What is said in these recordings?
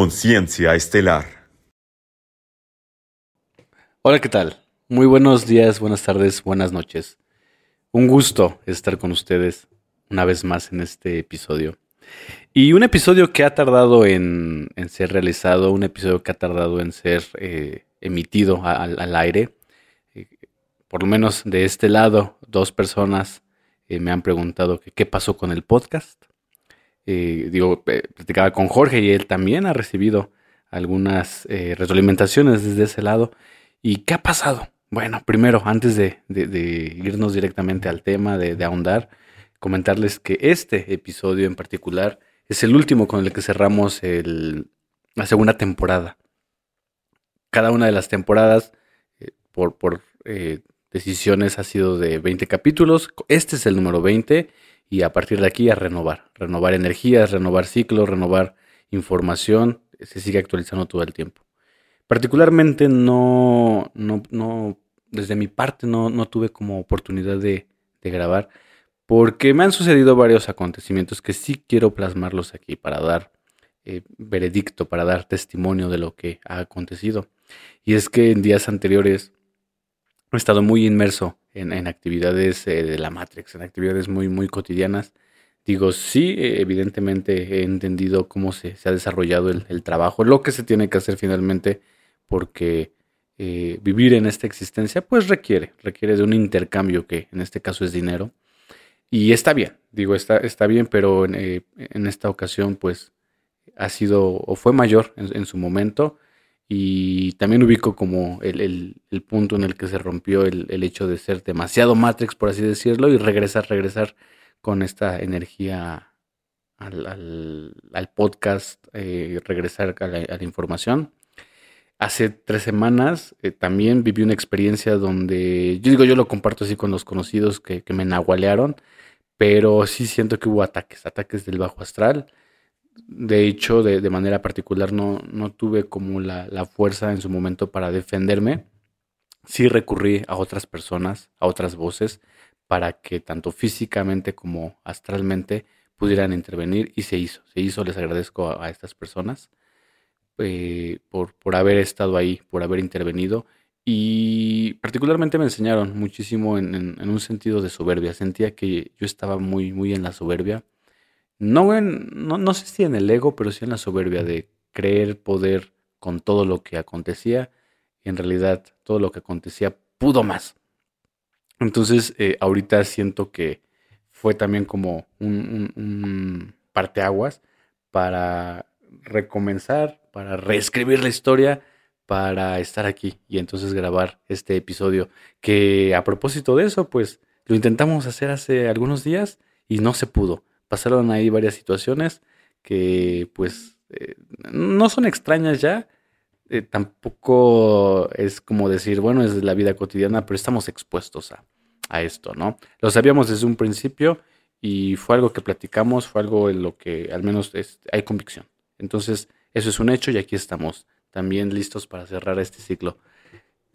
Conciencia Estelar. Hola, ¿qué tal? Muy buenos días, buenas tardes, buenas noches. Un gusto estar con ustedes una vez más en este episodio. Y un episodio que ha tardado en, ser realizado, un episodio que ha tardado en ser eh, emitido al aire. Eh, por lo menos de este lado, dos personas eh, me han preguntado qué pasó con el podcast. Eh, digo, eh, platicaba con Jorge y él también ha recibido algunas eh, retroalimentaciones desde ese lado. ¿Y qué ha pasado? Bueno, primero, antes de, irnos directamente al tema, de, ahondar, comentarles que este episodio en particular es el último con el que cerramos la segunda temporada. Cada una de las temporadas, por, por decisiones, ha sido de 20 capítulos. Este es el número 20 y a partir de aquí a renovar, renovar energías, renovar ciclos, renovar información, se sigue actualizando todo el tiempo. Particularmente no, no, no desde mi parte no, no tuve como oportunidad de, grabar porque me han sucedido varios acontecimientos que sí quiero plasmarlos aquí para dar eh, veredicto, para dar testimonio de lo que ha acontecido. Y es que en días anteriores he estado muy inmerso en, actividades eh, de la Matrix, en actividades muy, muy cotidianas. Digo, sí, evidentemente he entendido cómo se, ha desarrollado el, trabajo, lo que se tiene que hacer finalmente, porque eh, vivir en esta existencia, pues requiere, requiere de un intercambio que en este caso es dinero. Y está bien, digo, está, está bien, pero en, eh, esta ocasión, pues ha sido o fue mayor en su momento y también ubico como el, punto en el que se rompió el, hecho de ser demasiado Matrix, por así decirlo, y regresar, regresar con esta energía al, podcast, eh, regresar a la, información. Hace tres semanas eh, también viví una experiencia donde, yo digo, yo lo comparto así con los conocidos que, que me nahualearon, pero sí siento que hubo ataques, ataques del bajo astral de hecho, de, manera particular, no, no tuve como la, la, fuerza en su momento para defenderme. Sí recurrí a otras personas, a otras voces, para que tanto físicamente como astralmente pudieran intervenir y se hizo. Se hizo, les agradezco a, estas personas eh, por, por haber estado ahí, por haber intervenido y particularmente me enseñaron muchísimo en, en, un sentido de soberbia. Sentía que yo estaba muy, muy en la soberbia no, no, no sé si en el ego, pero sí en la soberbia de creer poder con todo lo que acontecía. Y en realidad todo lo que acontecía pudo más. Entonces, eh, ahorita siento que fue también como un, un, parteaguas para recomenzar, para reescribir la historia, para estar aquí y entonces grabar este episodio. Que a propósito de eso, pues lo intentamos hacer hace algunos días y no se pudo pasaron ahí varias situaciones que pues eh, no son extrañas ya. Eh, tampoco es como decir, bueno, es la vida cotidiana, pero estamos expuestos a, esto, ¿no? Lo sabíamos desde un principio y fue algo que platicamos, fue algo en lo que al menos hay convicción. Entonces, eso es un hecho y aquí estamos también listos para cerrar este ciclo.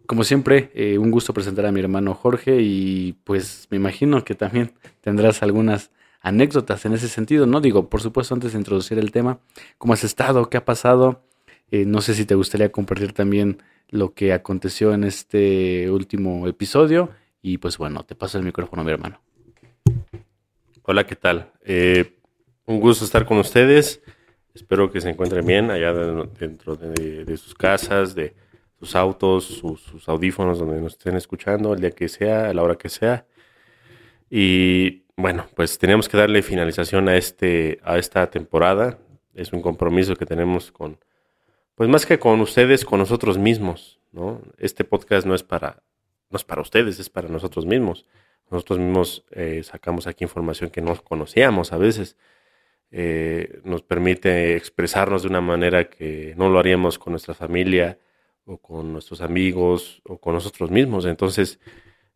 Como siempre, eh, un gusto presentar a mi hermano Jorge y pues me imagino que también tendrás algunas anécdotas en ese sentido, ¿no? Digo, por supuesto, antes de introducir el tema, ¿cómo has estado? ¿Qué ha pasado? Eh, no sé si te gustaría compartir también lo que aconteció en este último episodio. Y pues bueno, te paso el micrófono, mi hermano. Hola, ¿qué tal? Eh, un gusto estar con ustedes. Espero que se encuentren bien allá dentro de, sus casas, de sus autos, sus, sus, audífonos, donde nos estén escuchando, el día que sea, a la hora que sea. Y bueno, pues teníamos que darle finalización a, este, a esta temporada. Es un compromiso que tenemos con, pues más que con ustedes, con nosotros mismos, ¿no? Este podcast no es para, no es para ustedes, es para nosotros mismos. Nosotros mismos eh, sacamos aquí información que no conocíamos a veces. Eh, nos permite expresarnos de una manera que no lo haríamos con nuestra familia o con nuestros amigos o con nosotros mismos. Entonces,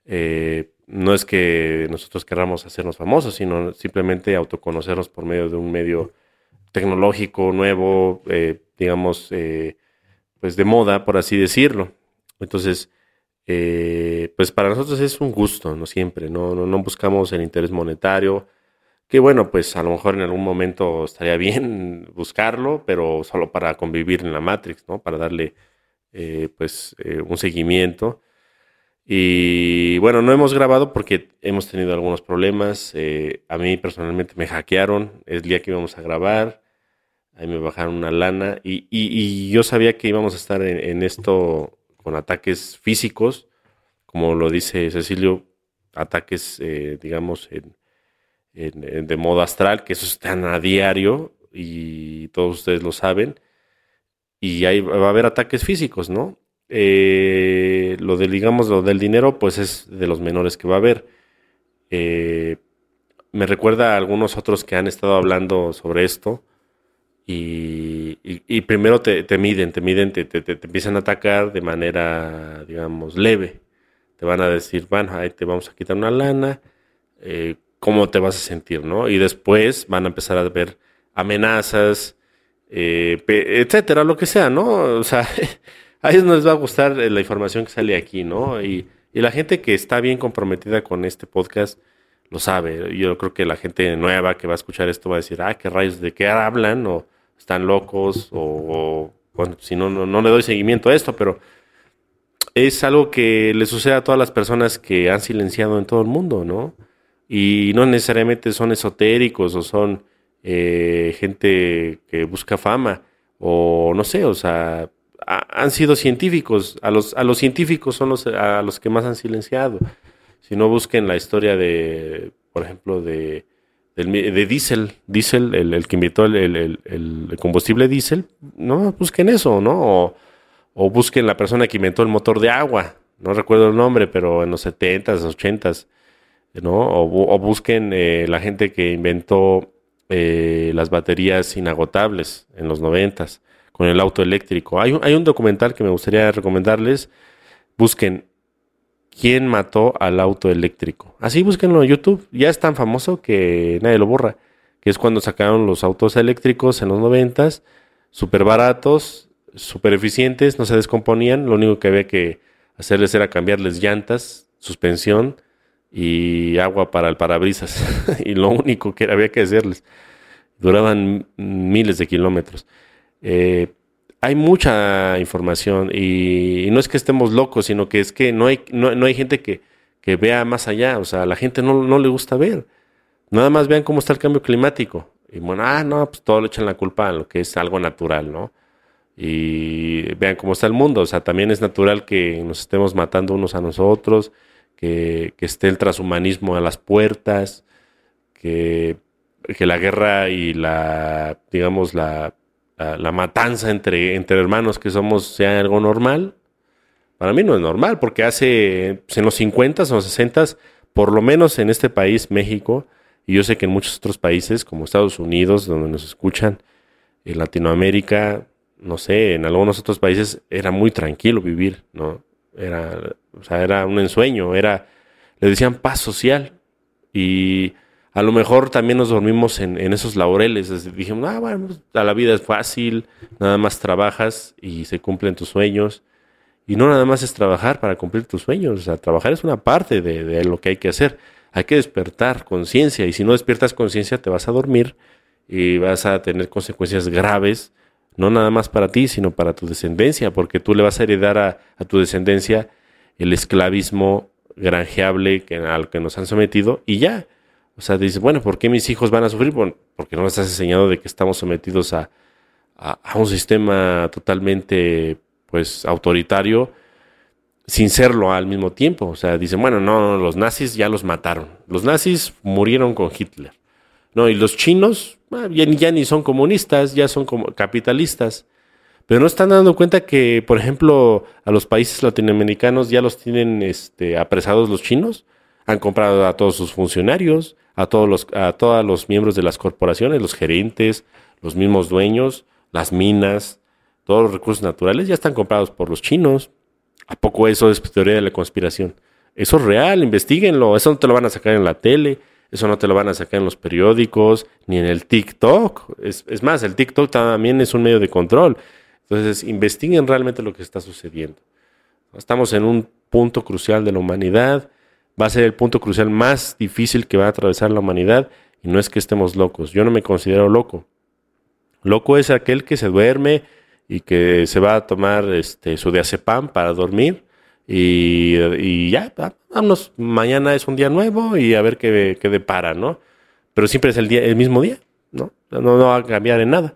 eh, no es que nosotros queramos hacernos famosos, sino simplemente autoconocernos por medio de un medio tecnológico nuevo, eh, digamos, eh, pues de moda, por así decirlo. Entonces, pues para nosotros es un gusto, no siempre, no, no, buscamos el interés monetario, que bueno, pues a lo mejor en algún momento estaría bien buscarlo, pero solo para convivir en la Matrix, ¿no? Para darle eh, pues eh, un seguimiento. Y bueno, no hemos grabado porque hemos tenido algunos problemas. Eh, a mí personalmente me hackearon el día que íbamos a grabar. Ahí me bajaron una lana y, y, yo sabía que íbamos a estar en, esto con ataques físicos, como lo dice Cecilio, ataques, digamos, en, de modo astral, que eso están a diario y todos ustedes lo saben. Y ahí va a haber ataques físicos, ¿no? Eh, lo del, digamos, lo del dinero, pues es de los menores que va a haber. Eh, me recuerda a algunos otros que han estado hablando sobre esto. Y, primero te, miden, te miden, te, te, empiezan a atacar de manera, digamos, leve. Te van a decir, bueno, ahí te vamos a quitar una lana. Eh, cómo te vas a sentir, ¿no? Y después van a empezar a ver amenazas, etcétera, lo que sea, ¿no? O sea, a ellos no les va a gustar eh, la información que sale aquí, ¿no? Y, y, la gente que está bien comprometida con este podcast lo sabe. Yo creo que la gente nueva que va a escuchar esto va a decir, ah, qué rayos, ¿de qué hablan? O están locos, o, bueno, si no, no, no le doy seguimiento a esto, pero es algo que le sucede a todas las personas que han silenciado en todo el mundo, ¿no? y no necesariamente son esotéricos o son eh, gente que busca fama o no sé, o sea, han sido científicos, a los, a los científicos son los, a los que más han silenciado. Si no busquen la historia de, por ejemplo, de, de Diesel, Diesel, el, que inventó el, combustible Diesel, no, busquen eso, ¿no? O, busquen la persona que inventó el motor de agua, no recuerdo el nombre, pero en los 70s, 80s, ¿no? O, busquen eh, la gente que inventó eh, las baterías inagotables en los noventas con el auto eléctrico. Hay un, hay un documental que me gustaría recomendarles. Busquen quién mató al auto eléctrico. Así búsquenlo en YouTube. Ya es tan famoso que nadie lo borra. Que es cuando sacaron los autos eléctricos en los noventas, súper baratos, súper eficientes, no se descomponían. Lo único que había que hacerles era cambiarles llantas, suspensión y agua para el parabrisas. y lo único que había que hacerles. Duraban miles de kilómetros. Eh, hay mucha información y, no es que estemos locos, sino que es que no hay, no, hay gente que, que, vea más allá. O sea, a la gente no, no, le gusta ver. Nada más vean cómo está el cambio climático. Y bueno, ah, no, pues todo le echan la culpa a lo que es algo natural, ¿no? Y vean cómo está el mundo. O sea, también es natural que nos estemos matando unos a nosotros que, esté el transhumanismo a las puertas, que, que la guerra y la, digamos, la, la, matanza entre, entre hermanos que somos sea algo normal. Para mí no es normal, porque hace en los 50 o 60 por lo menos en este país, México, y yo sé que en muchos otros países, como Estados Unidos, donde nos escuchan, en Latinoamérica, no sé, en algunos otros países era muy tranquilo vivir, ¿no? Era, o sea, era un ensueño, era, le decían paz social. Y a lo mejor también nos dormimos en, esos laureles. Dijimos, ah, bueno, pues, la vida es fácil, nada más trabajas y se cumplen tus sueños. Y no nada más es trabajar para cumplir tus sueños, o sea, trabajar es una parte de, lo que hay que hacer. Hay que despertar conciencia y si no despiertas conciencia te vas a dormir y vas a tener consecuencias graves no nada más para ti, sino para tu descendencia, porque tú le vas a heredar a, tu descendencia el esclavismo granjeable al que nos han sometido y ya. O sea, dices, bueno, ¿por qué mis hijos van a sufrir? Bueno, porque no les has enseñado de que estamos sometidos a, a, un sistema totalmente, pues, autoritario, sin serlo al mismo tiempo. O sea, dicen, bueno, no, los nazis ya los mataron. Los nazis murieron con Hitler. No, y los chinos ah, ya, ni son comunistas, ya son como capitalistas. Pero no están dando cuenta que, por ejemplo, a los países latinoamericanos ya los tienen este, apresados los chinos. Han comprado a todos sus funcionarios, a todos los, a todos los miembros de las corporaciones, los gerentes, los mismos dueños, las minas, todos los recursos naturales ya están comprados por los chinos. ¿A poco eso es teoría de la conspiración? Eso es real, investiguenlo. Eso no te lo van a sacar en la tele. Eso no te lo van a sacar en los periódicos ni en el TikTok. Es, más, el TikTok también es un medio de control. Entonces, investiguen realmente lo que está sucediendo. Estamos en un punto crucial de la humanidad. Va a ser el punto crucial más difícil que va a atravesar la humanidad. Y no es que estemos locos, yo no me considero loco. Loco es aquel que se duerme y que se va a tomar este, su diazepam para dormir y, ya, vamos, mañana es un día nuevo y a ver qué, qué depara, ¿no? Pero siempre es el, día, el mismo día, ¿no? ¿no? Va a cambiar en nada.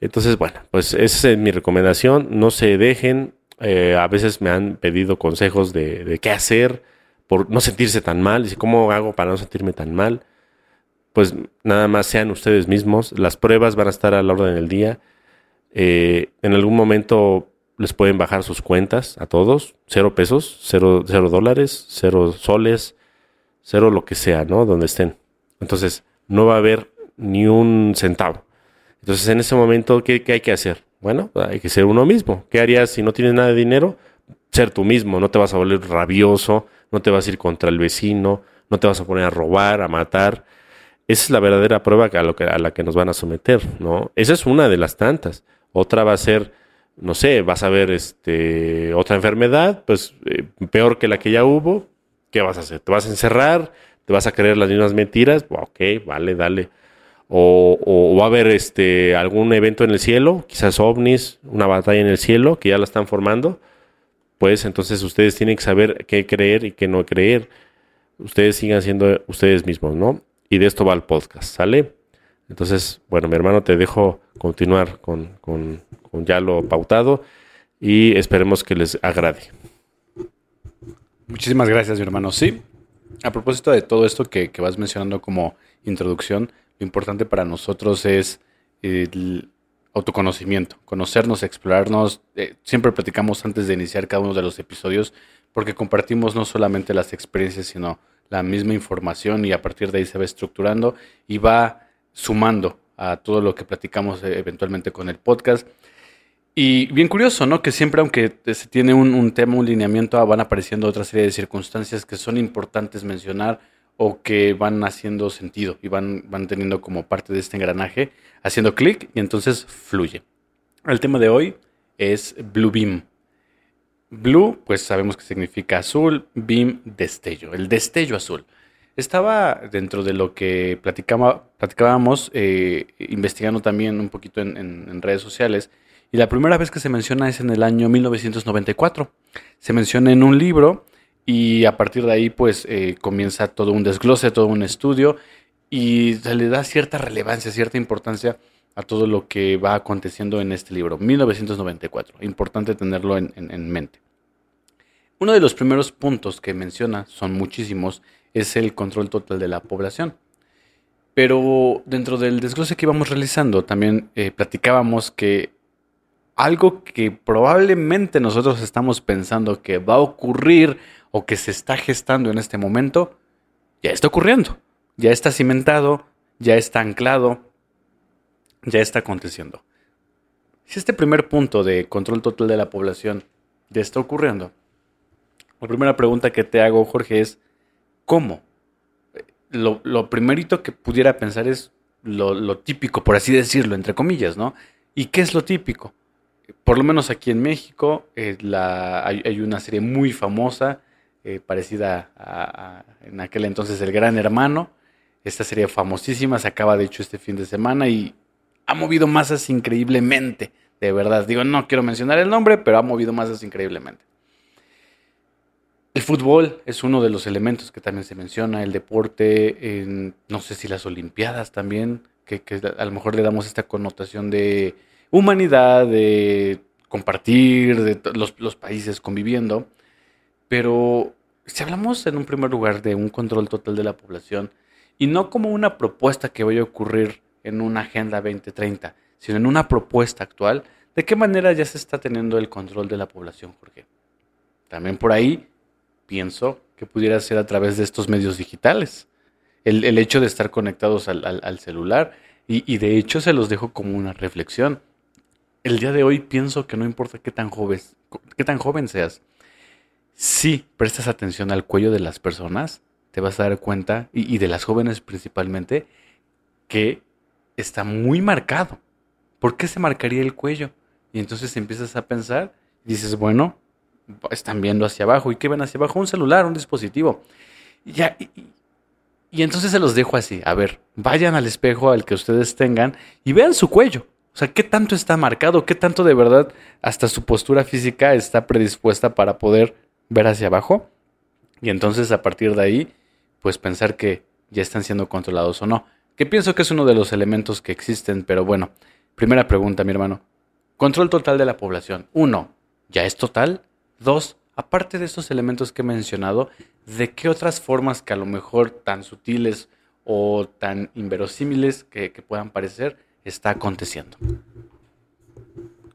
Entonces, bueno, pues esa es mi recomendación. No se dejen. Eh, a veces me han pedido consejos de, qué hacer por no sentirse tan mal. Dice, ¿cómo hago para no sentirme tan mal? Pues nada más sean ustedes mismos. Las pruebas van a estar a la orden del día. Eh, en algún momento les pueden bajar sus cuentas a todos. Cero pesos, cero, cero dólares, cero soles, cero lo que sea, ¿no? Donde estén. Entonces, no va a haber ni un centavo. Entonces, en ese momento, ¿qué, ¿qué, hay que hacer? Bueno, hay que ser uno mismo. ¿Qué harías si no tienes nada de dinero? Ser tú mismo. No te vas a volver rabioso, no te vas a ir contra el vecino, no te vas a poner a robar, a matar. Esa es la verdadera prueba a, la que nos van a someter, ¿no? Esa es una de las tantas. Otra va a ser, no sé, vas a ver este, otra enfermedad, pues eh, peor que la que ya hubo. ¿Qué vas a hacer? ¿Te vas a encerrar? ¿Te vas a creer las mismas mentiras? Ok, vale, dale. O, o, va a haber este, algún evento en el cielo, quizás ovnis, una batalla en el cielo, que ya la están formando. Pues entonces ustedes tienen que saber qué creer y qué no creer. Ustedes sigan siendo ustedes mismos, ¿no? Y de esto va el podcast, ¿sale? Entonces, bueno, mi hermano, te dejo continuar con, con, ya lo pautado y esperemos que les agrade. Muchísimas gracias, mi hermano. Sí, a propósito de todo esto que, que, vas mencionando como introducción, lo importante para nosotros es el autoconocimiento, conocernos, explorarnos. Eh, siempre platicamos antes de iniciar cada uno de los episodios porque compartimos no solamente las experiencias, sino la misma información y a partir de ahí se va estructurando y va sumando a todo lo que platicamos eh, eventualmente con el podcast. Y bien curioso, ¿no? Que siempre, aunque se tiene un, un, tema, un lineamiento, van apareciendo otra serie de circunstancias que son importantes mencionar o que van haciendo sentido y van, van teniendo como parte de este engranaje, haciendo clic y entonces fluye. El tema de hoy es Blue Beam. Blue, pues sabemos que significa azul, beam, destello, el destello azul. Estaba dentro de lo que platicábamos, eh, investigando también un poquito en, redes sociales, y la primera vez que se menciona es en el año 1994. Se menciona en un libro y a partir de ahí pues eh, comienza todo un desglose, todo un estudio, y se le da cierta relevancia, cierta importancia a todo lo que va aconteciendo en este libro, 1994. Importante tenerlo en, en, en mente. Uno de los primeros puntos que menciona, son muchísimos, es el control total de la población. Pero dentro del desglose que íbamos realizando, también eh, platicábamos que algo que probablemente nosotros estamos pensando que va a ocurrir o que se está gestando en este momento, ya está ocurriendo, ya está cimentado, ya está anclado, ya está aconteciendo. Si este primer punto de control total de la población ya está ocurriendo, la primera pregunta que te hago, Jorge, es, ¿Cómo? Lo, lo, primerito que pudiera pensar es lo, típico, por así decirlo, entre comillas, ¿no? ¿Y qué es lo típico? Por lo menos aquí en México eh, la, hay, una serie muy famosa, eh, parecida a, en aquel entonces El Gran Hermano. Esta serie famosísima se acaba de hecho este fin de semana y ha movido masas increíblemente, de verdad. Digo, no quiero mencionar el nombre, pero ha movido masas increíblemente. El fútbol es uno de los elementos que también se menciona, el deporte, en, no sé si las Olimpiadas también, que, que, a lo mejor le damos esta connotación de humanidad, de compartir, de los, los países conviviendo, pero si hablamos en un primer lugar de un control total de la población, y no como una propuesta que vaya a ocurrir en una Agenda 2030, sino en una propuesta actual, ¿de qué manera ya se está teniendo el control de la población, Jorge? También por ahí pienso que pudiera ser a través de estos medios digitales. El, hecho de estar conectados al, celular y, de hecho se los dejo como una reflexión. El día de hoy pienso que no importa qué tan joven seas, si prestas atención al cuello de las personas, te vas a dar cuenta, y, de las jóvenes principalmente, que está muy marcado. ¿Por qué se marcaría el cuello? Y entonces empiezas a pensar y dices, bueno, están viendo hacia abajo. ¿Y qué ven hacia abajo? Un celular, un dispositivo. Ya, y, Y entonces se los dejo así. A ver, vayan al espejo al que ustedes tengan y vean su cuello. O sea, ¿qué tanto está marcado? ¿Qué tanto de verdad hasta su postura física está predispuesta para poder ver hacia abajo? Y entonces a partir de ahí, pues pensar que ya están siendo controlados o no. Que pienso que es uno de los elementos que existen, pero bueno. Primera pregunta, mi hermano. Control total de la población. Uno, ¿ya es total? Dos, aparte de estos elementos que he mencionado, ¿de qué otras formas que a lo mejor tan sutiles o tan inverosímiles que, que puedan parecer, está aconteciendo.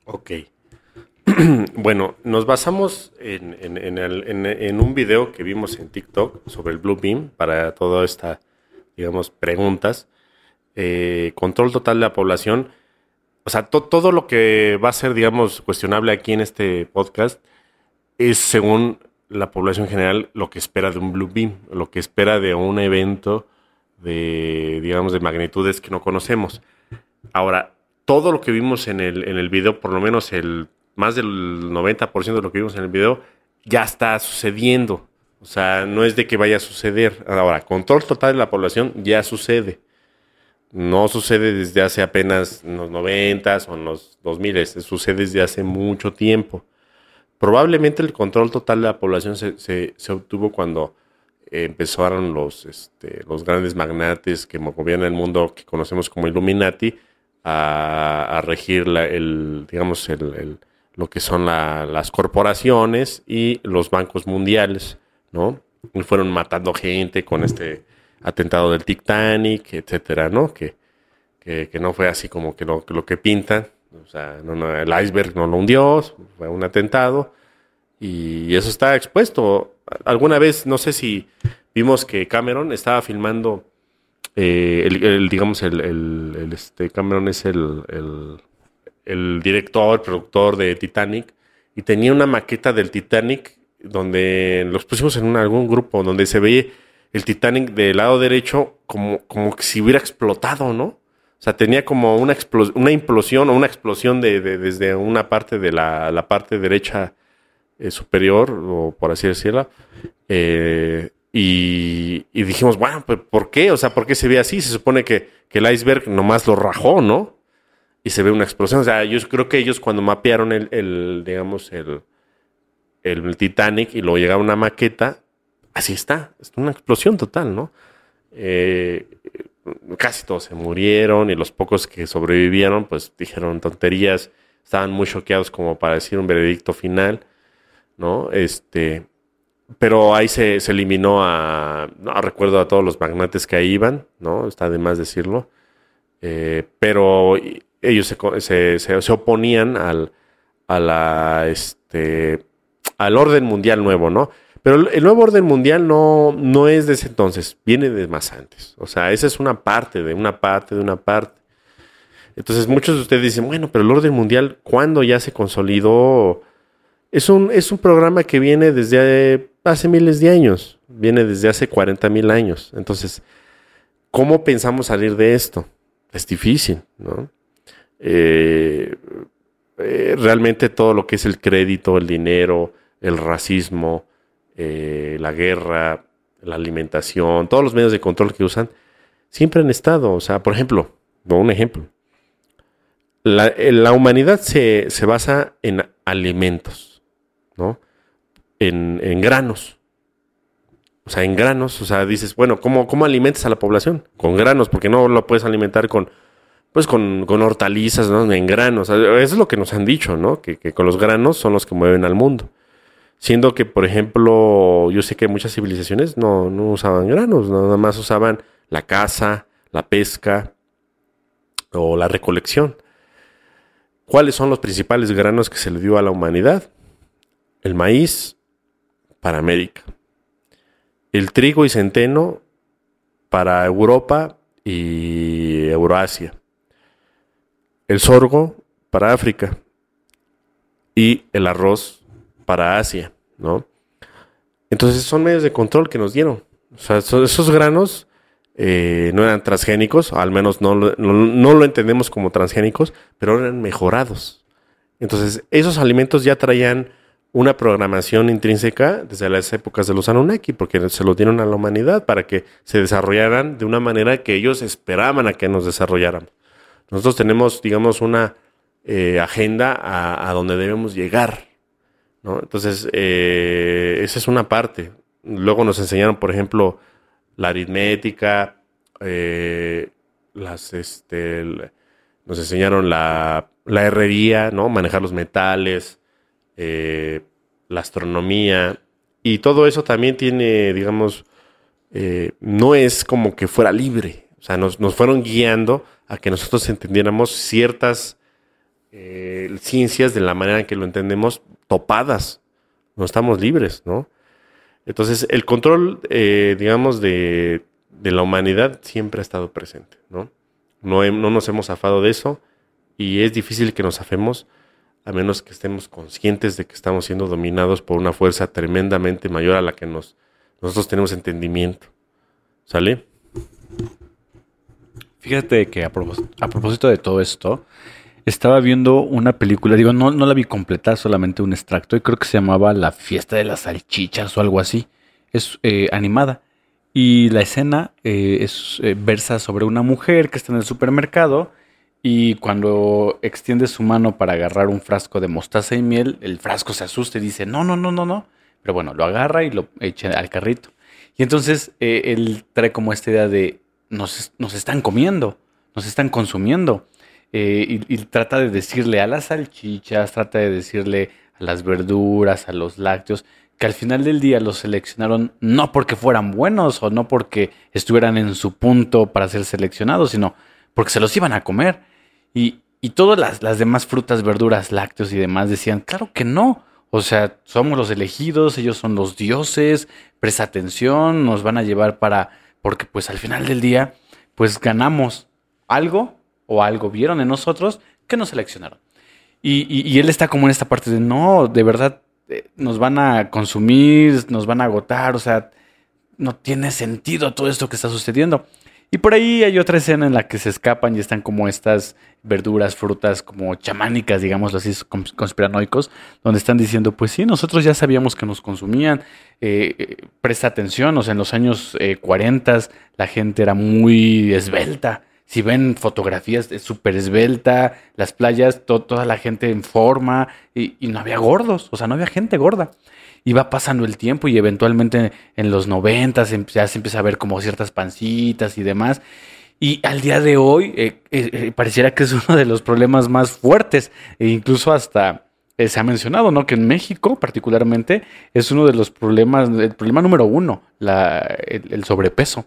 Ok. bueno, nos basamos en, un video que vimos en TikTok sobre el Blue Beam para toda esta, digamos, preguntas. Eh, control total de la población. O sea, todo lo que va a ser, digamos, cuestionable aquí en este podcast es según la población general lo que espera de un Blue Beam, lo que espera de un evento de, digamos, de magnitudes que no conocemos. Ahora, todo lo que vimos en el, en el video, por lo menos el más del 90% de lo que vimos en el video, ya está sucediendo. O sea, no es de que vaya a suceder. Ahora, control total de la población ya sucede. No sucede desde hace apenas los 90 o en los 2000, sucede desde hace mucho tiempo. Probablemente el control total de la población se, se obtuvo cuando empezaron los, este, los grandes magnates que movían el mundo que conocemos como Illuminati a, regir el, digamos, el, lo que son las corporaciones y los bancos mundiales, ¿no? Y fueron matando gente con este atentado del Titanic, etcétera, ¿no? Que, que, no fue así como que lo, lo que pintan. O sea, el iceberg no lo hundió, fue un atentado. Y eso está expuesto. Alguna vez, no sé si vimos que Cameron estaba filmando eh, el, digamos, el, este Cameron es el, el, director, productor de Titanic, y tenía una maqueta del Titanic donde los pusimos en algún grupo donde se ve el Titanic del lado derecho como, como si hubiera explotado, ¿no? O sea, tenía como una, implosión o una explosión de, desde una parte de la, la parte derecha eh, superior, o por así decirlo, eh, y, dijimos, bueno, pues ¿por qué? O sea, ¿por qué se ve así? Se supone que, el iceberg nomás lo rajó, ¿no? Y se ve una explosión. O sea, yo creo que ellos cuando mapearon el, digamos, el, el Titanic y luego llegaba una maqueta, así está, es una explosión total, ¿no? Eh, casi todos se murieron y los pocos que sobrevivieron, pues dijeron tonterías, estaban muy choqueados como para decir un veredicto final, ¿no? Este, pero ahí se, eliminó a, no recuerdo a todos los magnates que ahí iban, ¿no? Está de más decirlo. Eh, pero ellos se, se, oponían al, a la, este, al orden mundial nuevo, ¿no? Pero el nuevo orden mundial no, no es de ese entonces, viene de más antes. O sea, esa es una parte de una parte de una parte. Entonces muchos de ustedes dicen, bueno, pero el orden mundial, ¿cuándo ya se consolidó? Es un, es un programa que viene desde hace miles de años, viene desde hace 40 mil años. Entonces, ¿cómo pensamos salir de esto? Es difícil, ¿no? Eh, eh, realmente todo lo que es el crédito, el dinero, el racismo, eh, la guerra, la alimentación, todos los medios de control que usan, siempre han estado. O sea, por ejemplo, un ejemplo. La, humanidad se, se, basa en alimentos, ¿no? en, granos. O sea, en granos, o sea, dices, bueno, ¿cómo, ¿cómo alimentas a la población? Con granos, porque no lo puedes alimentar con, pues con, hortalizas, ¿no? En granos. Eso es lo que nos han dicho, ¿no? Que, con los granos son los que mueven al mundo. Siendo que, por ejemplo, yo sé que muchas civilizaciones no, no usaban granos, nada más usaban la caza, la pesca o la recolección. ¿Cuáles son los principales granos que se le dio a la humanidad? El maíz, para América. El trigo y centeno para Europa y Euroasia. El sorgo para África. Y el arroz para Asia, ¿no? Entonces son medios de control que nos dieron. O sea, esos granos eh, no eran transgénicos, al menos no, no, lo entendemos como transgénicos, pero eran mejorados. Entonces, esos alimentos ya traían una programación intrínseca desde las épocas de los Anunnaki, porque se lo dieron a la humanidad para que se desarrollaran de una manera que ellos esperaban a que nos desarrolláramos. Nosotros tenemos, digamos, una eh, agenda a, donde debemos llegar. ¿no? Entonces, eh, esa es una parte. Luego nos enseñaron, por ejemplo, la aritmética, eh, las, este, nos enseñaron la, la herrería, ¿no? manejar los metales, la astronomía, y todo eso también tiene, digamos, no es como que fuera libre, o sea, nos, fueron guiando a que nosotros entendiéramos ciertas eh, ciencias de la manera en que lo entendemos topadas, no estamos libres, ¿no? Entonces, el control, digamos, de, de, la humanidad siempre ha estado presente, ¿no? No, no nos hemos zafado de eso y es difícil que nos zafemos a menos que estemos conscientes de que estamos siendo dominados por una fuerza tremendamente mayor a la que nos, nosotros tenemos entendimiento. ¿Sale? Fíjate que a, propósito de todo esto, estaba viendo una película, digo, no, no la vi completa, solamente un extracto, y creo que se llamaba La fiesta de las salchichas o algo así. Es eh, animada. Y la escena eh, es, eh, versa sobre una mujer que está en el supermercado y cuando extiende su mano para agarrar un frasco de mostaza y miel, el frasco se asusta y dice, no, no, no, no, no. Pero bueno, lo agarra y lo echa al carrito. Y entonces él trae como esta idea de, nos, están comiendo, nos están consumiendo. Eh, y, trata de decirle a las salchichas, trata de decirle a las verduras, a los lácteos, que al final del día los seleccionaron no porque fueran buenos o no porque estuvieran en su punto para ser seleccionados, sino porque se los iban a comer. Y, y todas las, las, demás frutas, verduras, lácteos y demás decían, claro que no. O sea, somos los elegidos, ellos son los dioses, presta atención, nos van a llevar para, porque pues al final del día, pues ganamos algo o algo vieron en nosotros que nos seleccionaron. Y, él está como en esta parte de, no, de verdad, eh, nos van a consumir, nos van a agotar, o sea, no tiene sentido todo esto que está sucediendo. Y por ahí hay otra escena en la que se escapan y están como estas verduras, frutas como chamánicas, digamos así, conspiranoicos, donde están diciendo, pues sí, nosotros ya sabíamos que nos consumían, eh, eh, presta atención, o sea, en los años eh, 40 la gente era muy esbelta. Si ven fotografías, súper esbelta, las playas, toda la gente en forma y, y no había gordos, o sea, no había gente gorda y va pasando el tiempo y eventualmente en los noventas ya se empieza a ver como ciertas pancitas y demás. Y al día de hoy eh, eh, eh, pareciera que es uno de los problemas más fuertes e incluso hasta se ha mencionado, ¿no? Que en México particularmente es uno de los problemas, el problema número uno, la, el sobrepeso.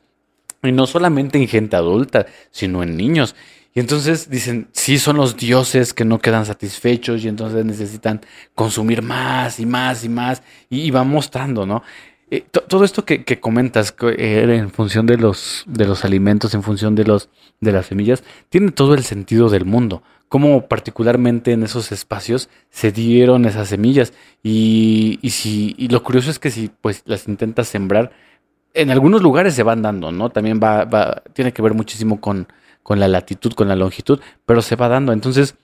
Y no solamente en gente adulta, sino en niños. Y entonces dicen, sí, son los dioses que no quedan satisfechos y entonces necesitan consumir más y más y más. Y, va mostrando, ¿no? Todo esto que, comentas eh, en función de los, de los alimentos, en función de, los, de las semillas, tiene todo el sentido del mundo. Cómo particularmente en esos espacios se dieron esas semillas. Y, y, si, y lo curioso es que si pues las intentas sembrar, en algunos lugares se van dando, ¿no? También va, va, tiene que ver muchísimo con, con la latitud, con la longitud, pero se va dando. Entonces,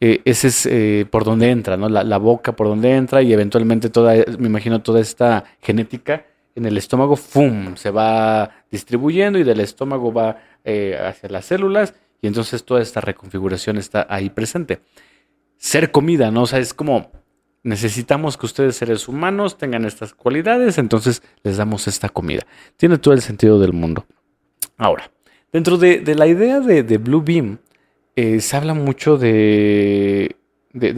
eh, ese es eh, por donde entra, ¿no? La, boca por donde entra y eventualmente toda, me imagino, toda esta genética en el estómago, ¡fum! se va distribuyendo y del estómago va eh, hacia las células y entonces toda esta reconfiguración está ahí presente. Ser comida, ¿no? O sea, es como necesitamos que ustedes seres humanos tengan estas cualidades, entonces les damos esta comida. Tiene todo el sentido del mundo. Ahora, Dentro de, la idea de, Blue Beam, eh, se habla mucho de,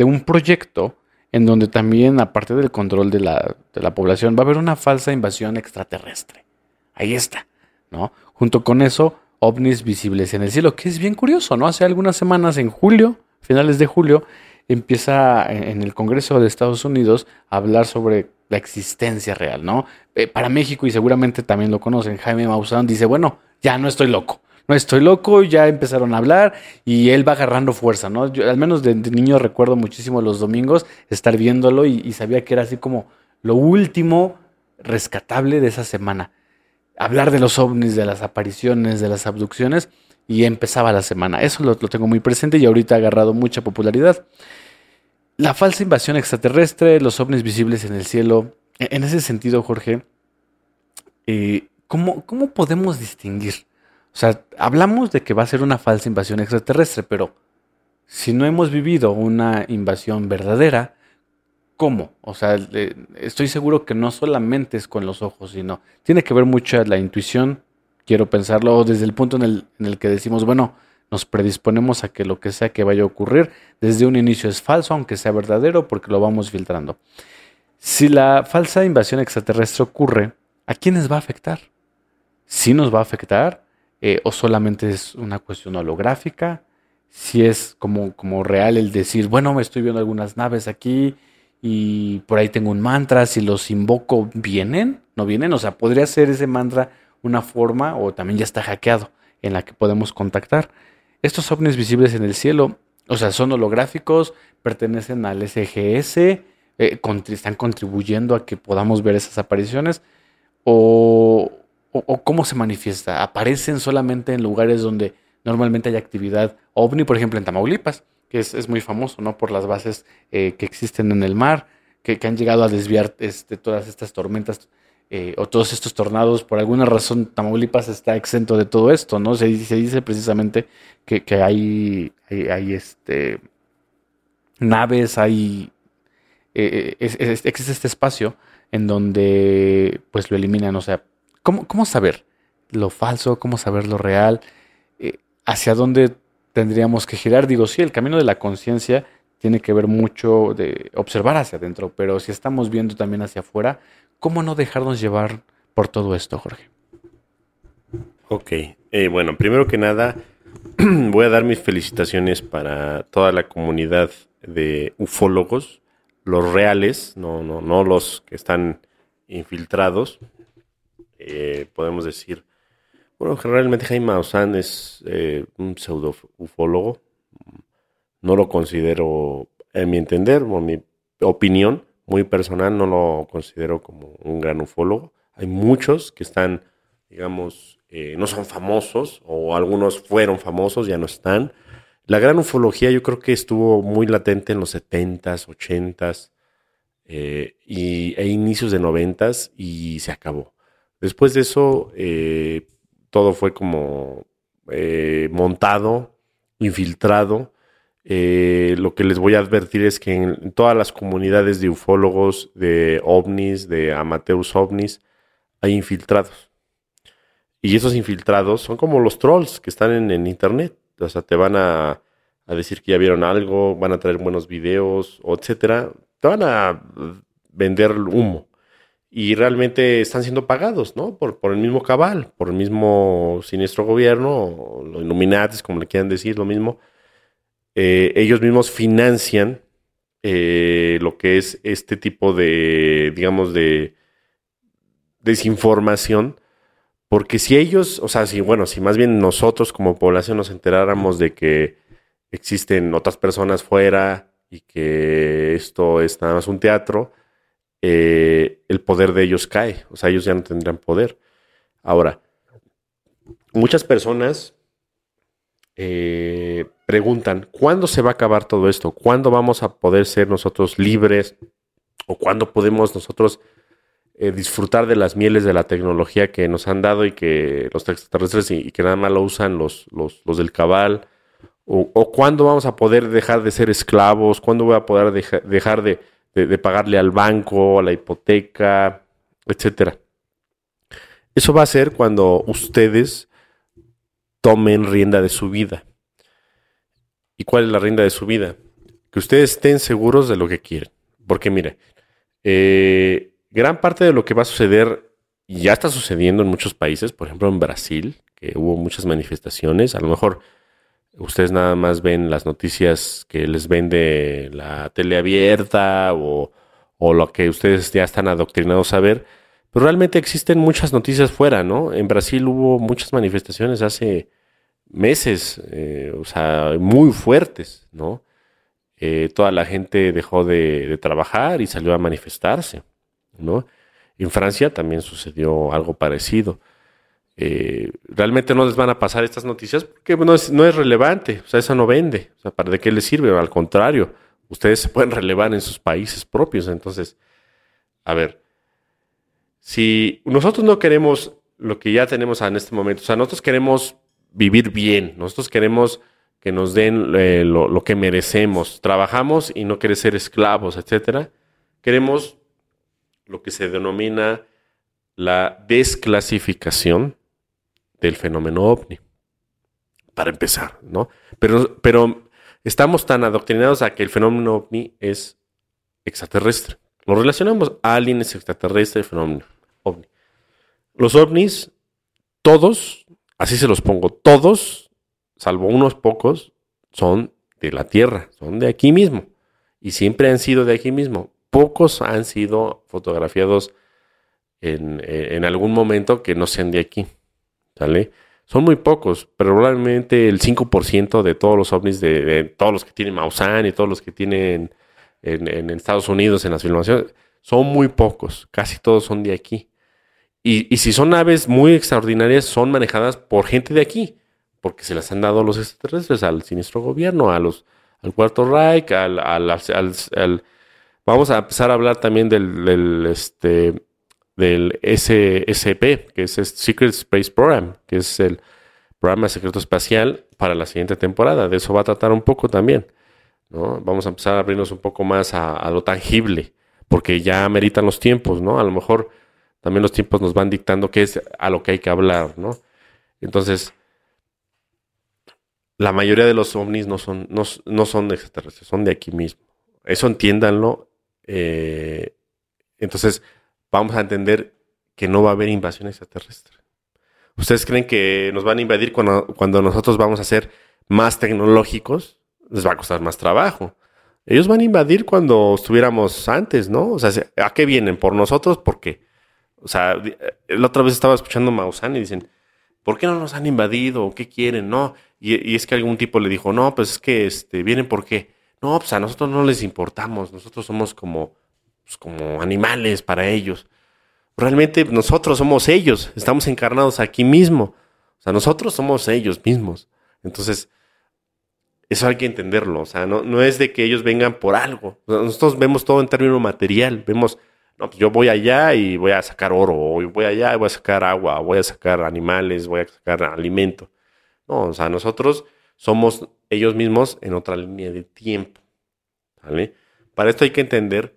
un proyecto en donde también, aparte del control de la, población, va a haber una falsa invasión extraterrestre. Ahí está, ¿no? Junto con eso, ovnis visibles en el cielo, que es bien curioso, ¿no? Hace algunas semanas, en julio, finales de julio, empieza en el Congreso de Estados Unidos a hablar sobre la existencia real, ¿no? Eh, para México, y seguramente también lo conocen, Jaime Maussan dice, bueno, ya no estoy loco. No estoy loco, ya empezaron a hablar y él va agarrando fuerza, ¿no? Yo, al menos de, niño recuerdo muchísimo los domingos estar viéndolo y, sabía que era así como lo último rescatable de esa semana. Hablar de los ovnis, de las apariciones, de las abducciones y empezaba la semana. Eso lo, tengo muy presente y ahorita ha agarrado mucha popularidad. la falsa invasión extraterrestre, los ovnis visibles en el cielo, e, en ese sentido, Jorge, eh, ¿cómo, ¿cómo podemos distinguir? O sea, hablamos de que va a ser una falsa invasión extraterrestre, pero si no hemos vivido una invasión verdadera, ¿cómo? O sea, estoy seguro que no solamente es con los ojos, sino tiene que ver mucho la intuición, quiero pensarlo desde el punto en el, que decimos, bueno, nos predisponemos a que lo que sea que vaya a ocurrir desde un inicio es falso, aunque sea verdadero, porque lo vamos filtrando. Si la falsa invasión extraterrestre ocurre, ¿a quiénes va a afectar? ¿Sí nos va a afectar? Eh, ¿O solamente es una cuestión holográfica? Si es como, como real el decir, bueno, me estoy viendo algunas naves aquí y por ahí tengo un mantra, si los invoco, ¿vienen? ¿No vienen? O sea, podría ser ese mantra una forma, o también ya está hackeado, en la que podemos contactar. Estos ovnis visibles en el cielo, o sea, son holográficos, pertenecen al SGS, eh, están contribuyendo a que podamos ver esas apariciones, o, cómo se manifiesta. Aparecen solamente en lugares donde normalmente hay actividad ovni, por ejemplo en Tamaulipas, que es, muy famoso, ¿no? Por las bases eh, que existen en el mar, que, han llegado a desviar este, todas estas tormentas eh, o todos estos tornados, por alguna razón Tamaulipas está exento de todo esto, ¿no? Se, dice precisamente que, hay, hay, este, naves, hay, eh, existe este espacio en donde pues lo eliminan, o sea, ¿cómo, saber lo falso, cómo saber lo real, eh, hacia dónde tendríamos que girar? Digo, sí, el camino de la conciencia tiene que ver mucho de observar hacia adentro, pero si estamos viendo también hacia afuera, ¿Cómo no dejarnos llevar por todo esto, Jorge? Ok, eh, bueno, primero que nada, voy a dar mis felicitaciones para toda la comunidad de ufólogos, los reales, no, no, no los que están infiltrados. Eh, podemos decir, bueno, generalmente Jaime Maussan es eh, un pseudo ufólogo. No lo considero, en mi entender, o mi opinión, muy personal, no lo considero como un gran ufólogo. Hay muchos que están, digamos, eh, no son famosos o algunos fueron famosos, ya no están. La gran ufología yo creo que estuvo muy latente en los 70s, 80s eh, y, e inicios de 90s y se acabó. Después de eso, eh, todo fue como montado, infiltrado eh, lo que les voy a advertir es que en todas las comunidades de ufólogos, de ovnis, de amateurs ovnis, hay infiltrados. Y esos infiltrados son como los trolls que están en, internet. O sea, te van a, decir que ya vieron algo, van a traer buenos videos, etcétera. Te van a vender humo. Y realmente están siendo pagados, ¿no? Por, por el mismo cabal, por el mismo siniestro gobierno, los Illuminatis, como le quieran decir, lo mismo eh, ellos mismos financian eh, lo que es este tipo de, digamos, de desinformación, porque si ellos, o sea, si, bueno, si más bien nosotros como población nos enteráramos de que existen otras personas fuera y que esto es nada más un teatro, eh, el poder de ellos cae, o sea, ellos ya no tendrán poder. Ahora, muchas personas eh, preguntan, ¿cuándo se va a acabar todo esto? ¿Cuándo vamos a poder ser nosotros libres? ¿O cuándo podemos nosotros eh, disfrutar de las mieles de la tecnología que nos han dado y que los extraterrestres y, que nada más lo usan los, los, del cabal? O, cuándo vamos a poder dejar de ser esclavos? ¿Cuándo voy a poder dejar de, de, pagarle al banco, a la hipoteca, etcétera? Eso va a ser cuando ustedes tomen rienda de su vida. ¿Y cuál es la rienda de su vida? Que ustedes estén seguros de lo que quieren. Porque mire, eh, gran parte de lo que va a suceder ya está sucediendo en muchos países, por ejemplo en Brasil, que hubo muchas manifestaciones, a lo mejor ustedes nada más ven las noticias que les vende la tele abierta o, o lo que ustedes ya están adoctrinados a ver, pero realmente existen muchas noticias fuera, ¿no? En Brasil hubo muchas manifestaciones hace meses, eh, o sea, muy fuertes, ¿no? Eh, toda la gente dejó de, trabajar y salió a manifestarse, ¿no? En Francia también sucedió algo parecido. Eh, realmente no les van a pasar estas noticias porque no es, no es relevante, o sea, eso no vende, o sea, ¿para de qué les sirve? Al contrario, ustedes se pueden relevar en sus países propios. Entonces, a ver, si nosotros no queremos lo que ya tenemos en este momento, o sea, nosotros queremos vivir bien, nosotros queremos que nos den eh, lo, que merecemos, trabajamos y no queremos ser esclavos, etcétera. Queremos lo que se denomina la desclasificación del fenómeno ovni. Para empezar, ¿no? Pero, pero estamos tan adoctrinados a que el fenómeno ovni es extraterrestre. Lo relacionamos a aliens extraterrestres, fenómeno ovni. Los ovnis, todos, así se los pongo, todos, salvo unos pocos, son de la Tierra, son de aquí mismo. Y siempre han sido de aquí mismo. Pocos han sido fotografiados en, algún momento que no sean de aquí. ¿Sale? Son muy pocos, pero probablemente el 5% de todos los ovnis, de, todos los que tienen Maussan y todos los que tienen en, Estados Unidos en las filmaciones, son muy pocos, casi todos son de aquí. Y, si son aves muy extraordinarias, son manejadas por gente de aquí, porque se las han dado los extraterrestres, al siniestro gobierno, a los, al Cuarto Reich, al, al, Vamos a empezar a hablar también del, del este, del SSP, que es Secret Space Program, que es el programa secreto espacial para la siguiente temporada. De eso va a tratar un poco también. ¿no? Vamos a empezar a abrirnos un poco más a, lo tangible, porque ya ameritan los tiempos, ¿no? A lo mejor también los tiempos nos van dictando qué es a lo que hay que hablar, ¿no? Entonces, la mayoría de los ovnis no son, no, son extraterrestres, son de aquí mismo. Eso entiéndanlo. Eh, entonces, vamos a entender que no va a haber invasión extraterrestre. ¿Ustedes creen que nos van a invadir cuando, cuando nosotros vamos a ser más tecnológicos? Les va a costar más trabajo. Ellos van a invadir cuando estuviéramos antes, ¿no? O sea, ¿a qué vienen? ¿Por nosotros? ¿Por qué? O sea, la otra vez estaba escuchando a Maussan y dicen, ¿por qué no nos han invadido? ¿Qué quieren? No. Y, es que algún tipo le dijo, no, pues es que este, vienen por qué. No, pues a nosotros no les importamos. Nosotros somos como pues, como animales para ellos. Realmente nosotros somos ellos, estamos encarnados aquí mismo. O sea, nosotros somos ellos mismos. Entonces, eso hay que entenderlo. O sea, no, no es de que ellos vengan por algo. nosotros vemos todo en términos material. Vemos, no, pues yo voy allá y voy a sacar oro, o voy allá y voy a sacar agua, voy a sacar animales, voy a sacar alimento. No, o sea, nosotros somos ellos mismos en otra línea de tiempo. ¿Vale? Para esto hay que entender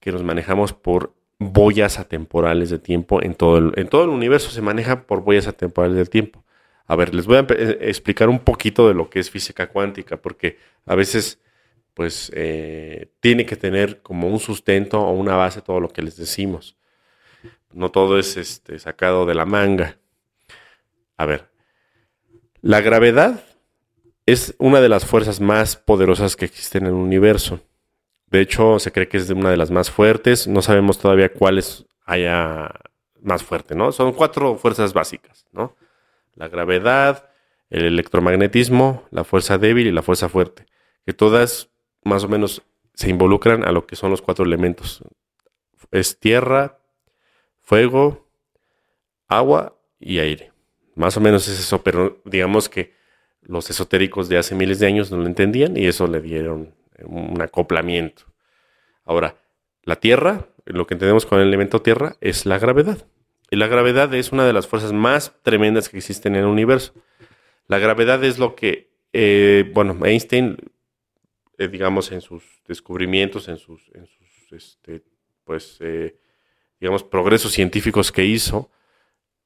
que nos manejamos por boyas atemporales de tiempo en todo el, en todo el universo se maneja por boyas atemporales del tiempo. A ver, les voy a eh, explicar un poquito de lo que es física cuántica, porque a veces pues eh, tiene que tener como un sustento o una base todo lo que les decimos. No todo es este, sacado de la manga. A ver, la gravedad es una de las fuerzas más poderosas que existen en el universo. De hecho, se cree que es una de las más fuertes. No sabemos todavía cuáles haya más fuerte, ¿no? Son cuatro fuerzas básicas, ¿no? La gravedad, el electromagnetismo, la fuerza débil y la fuerza fuerte, que todas más o menos se involucran a lo que son los cuatro elementos. Es tierra, fuego, agua y aire. Más o menos es eso, pero digamos que los esotéricos de hace miles de años no lo entendían y eso le dieron un acoplamiento. Ahora, la Tierra, lo que entendemos con el elemento Tierra, es la gravedad. Y la gravedad es una de las fuerzas más tremendas que existen en el universo. La gravedad es lo que, eh, bueno, Einstein, eh, digamos, en sus descubrimientos, en sus, en sus este, pues, eh, digamos, progresos científicos que hizo,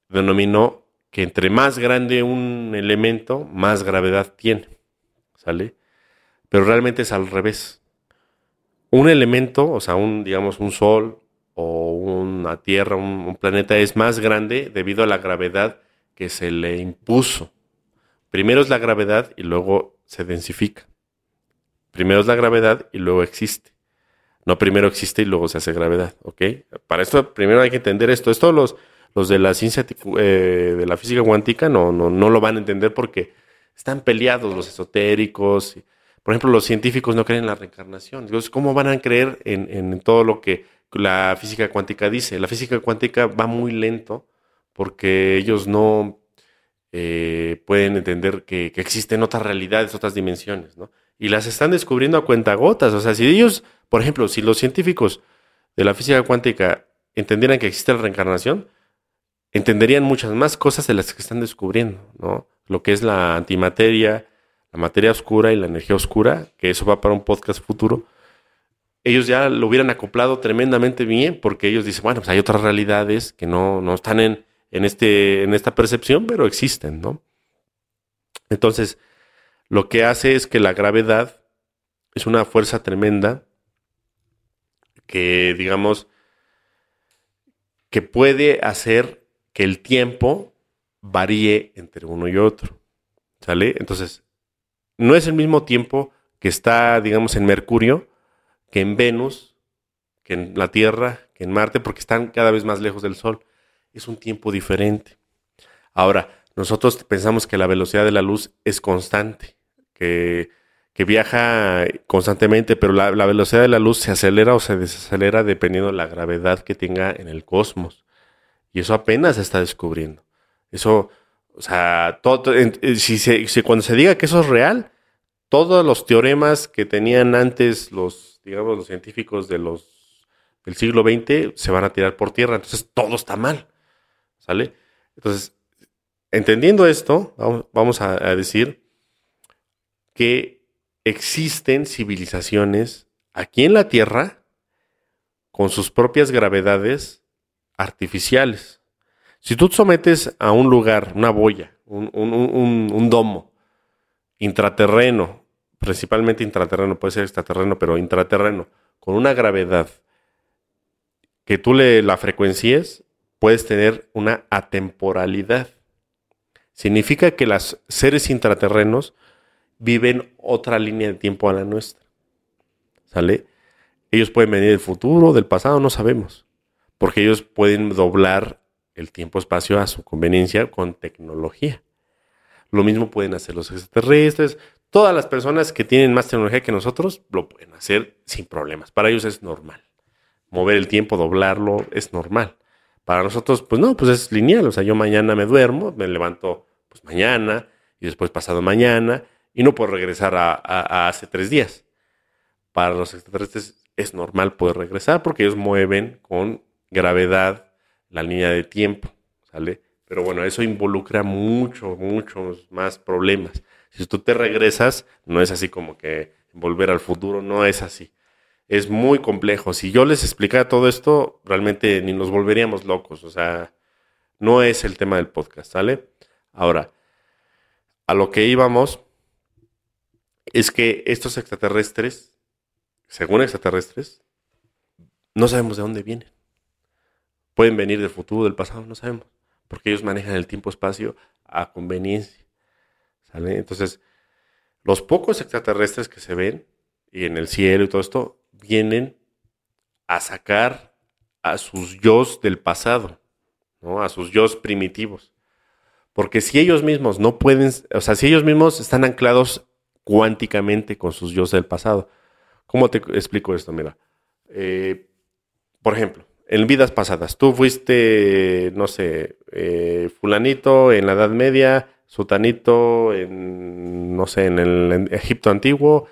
denominó que entre más grande un elemento, más gravedad tiene. ¿Sale? Pero realmente es al revés. Un elemento, o sea, un, digamos, un sol o una tierra, un, planeta es más grande debido a la gravedad que se le impuso. Primero es la gravedad y luego se densifica. Primero es la gravedad y luego existe. No primero existe y luego se hace gravedad, ¿ok? Para esto primero hay que entender esto. Esto los, los de la ciencia eh, de la física cuántica no, no, no, lo van a entender porque están peleados los esotéricos. Por ejemplo, los científicos no creen en la reencarnación. Entonces, ¿cómo van a creer en, todo lo que la física cuántica dice? La física cuántica va muy lento porque ellos no eh, pueden entender que, existen otras realidades, otras dimensiones, ¿no? y las están descubriendo a cuentagotas. O sea, si ellos, por ejemplo, si los científicos de la física cuántica entendieran que existe la reencarnación, entenderían muchas más cosas de las que están descubriendo, ¿no? Lo que es la antimateria, la materia oscura y la energía oscura, que eso va para un podcast futuro. Ellos ya lo hubieran acoplado tremendamente bien, porque ellos dicen, bueno, pues hay otras realidades que no, no están en, en, este, en esta percepción, pero existen, ¿no? Entonces, lo que hace es que la gravedad es una fuerza tremenda que, digamos, que puede hacer que el tiempo varíe entre uno y otro. ¿Sale? Entonces, no es el mismo tiempo que está, digamos, en Mercurio, que en Venus, que en la Tierra, que en Marte, porque están cada vez más lejos del Sol. Es un tiempo diferente. Ahora, nosotros pensamos que la velocidad de la luz es constante, que, viaja constantemente, pero la, la, velocidad de la luz se acelera o se desacelera dependiendo de la gravedad que tenga en el cosmos. Y eso apenas se está descubriendo. Eso, o sea, todo, si, si cuando se diga que eso es real, todos los teoremas que tenían antes los, digamos, los científicos de los, del siglo XX se van a tirar por tierra. Entonces todo está mal. ¿Sale? Entonces, entendiendo esto, vamos a decir que existen civilizaciones aquí en la Tierra con sus propias gravedades artificiales. Si tú sometes a un lugar, una boya, un, domo intraterreno, principalmente intraterreno, puede ser extraterreno, pero intraterreno, con una gravedad que tú le la frecuencies, puedes tener una atemporalidad. Significa que los seres intraterrenos viven otra línea de tiempo a la nuestra. ¿Sale? Ellos pueden venir del futuro, del pasado, no sabemos porque ellos pueden doblar el tiempo-espacio a su conveniencia con tecnología. Lo mismo pueden hacer los extraterrestres. Todas las personas que tienen más tecnología que nosotros lo pueden hacer sin problemas. Para ellos es normal. Mover el tiempo, doblarlo, es normal. Para nosotros, pues no, pues es lineal. O sea, yo mañana me duermo, me levanto pues mañana y después pasado mañana y no puedo regresar a hace tres días. Para los extraterrestres es normal poder regresar porque ellos mueven con gravedad, la línea de tiempo, ¿sale? Pero bueno, eso involucra mucho, muchos más problemas. Si tú te regresas, no es así como que volver al futuro, no es así. Es muy complejo. Si yo les explicara todo esto, realmente ni nos volveríamos locos. O sea, no es el tema del podcast, ¿sale? Ahora, a lo que íbamos es que estos extraterrestres, según extraterrestres, no sabemos de dónde vienen. Pueden venir del futuro, del pasado, no sabemos. Porque ellos manejan el tiempo-espacio a conveniencia. Entonces, los pocos extraterrestres que se ven y en el cielo y todo esto vienen a sacar a sus yo del pasado, ¿no? a sus yo primitivos. Porque si ellos mismos no pueden, o sea, si ellos mismos están anclados cuánticamente con sus yo del pasado. ¿Cómo te explico esto? Mira, eh, por ejemplo, en vidas pasadas. Tú fuiste, no sé, eh, fulanito en la Edad Media, sutanito en, no sé, en el Egipto antiguo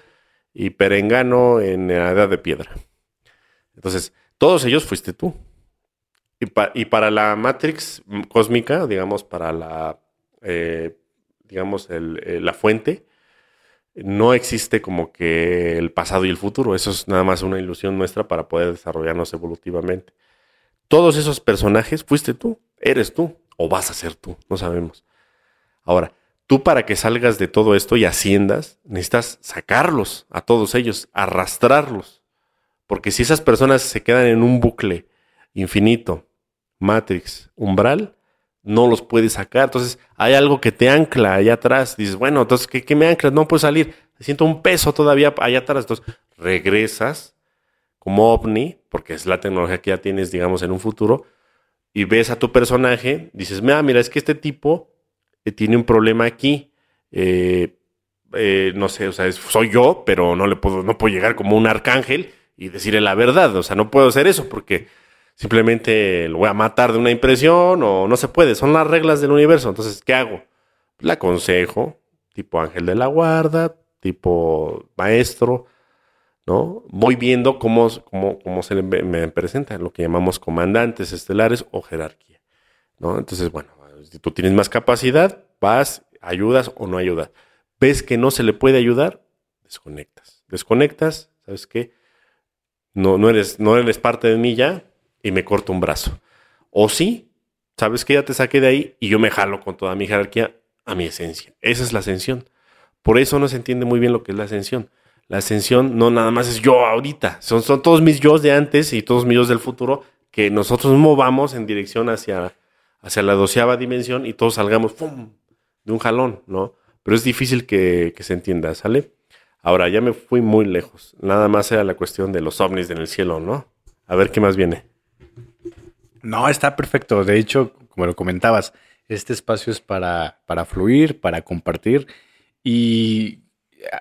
y perengano en la Edad de Piedra. Entonces, todos ellos fuiste tú. Y, para la Matrix cósmica, digamos, para la, eh, digamos, eh, la fuente, no existe como que el pasado y el futuro. Eso es nada más una ilusión nuestra para poder desarrollarnos evolutivamente. Todos esos personajes fuiste tú, eres tú, o vas a ser tú, no sabemos. Ahora, tú para que salgas de todo esto y asciendas, necesitas sacarlos a todos ellos, arrastrarlos. Porque si esas personas se quedan en un bucle infinito, Matrix, umbral, no los puedes sacar. Entonces hay algo que te ancla allá atrás. Dices, bueno, entonces, ¿qué, qué me ancla? No puedo salir. Siento un peso todavía allá atrás. Entonces regresas como ovni, porque es la tecnología que ya tienes, digamos, en un futuro, y ves a tu personaje, dices, mira, mira, es que este tipo eh, tiene un problema aquí. Eh, eh, no sé, o sea, soy yo, pero no le puedo, no puedo llegar como un arcángel y decirle la verdad. O sea, no puedo hacer eso porque simplemente lo voy a matar de una impresión o no se puede. Son las reglas del universo. Entonces, ¿qué hago? Le aconsejo, tipo ángel de la guarda, tipo maestro, ¿no? Voy viendo cómo, cómo, cómo se me presenta, lo que llamamos comandantes estelares o jerarquía, ¿no? Entonces, bueno, si tú tienes más capacidad, vas, ayudas o no ayudas. Ves que no se le puede ayudar, desconectas. Desconectas, ¿sabes qué? No, no, eres, no eres parte de mí ya y me corto un brazo. O sí, sabes que ya te saqué de ahí y yo me jalo con toda mi jerarquía a mi esencia. Esa es la ascensión. Por eso no se entiende muy bien lo que es la ascensión. La ascensión no nada más es yo ahorita, son, son todos mis yo de antes y todos mis yo del futuro que nosotros movamos en dirección hacia, hacia la doceava dimensión y todos salgamos de un jalón, ¿no? Pero es difícil que, que se entienda, ¿sale? Ahora, ya me fui muy lejos. Nada más era la cuestión de los ovnis en el cielo, ¿no? A ver qué más viene. No, está perfecto. De hecho, como lo comentabas, este espacio es para, para fluir, para compartir. Y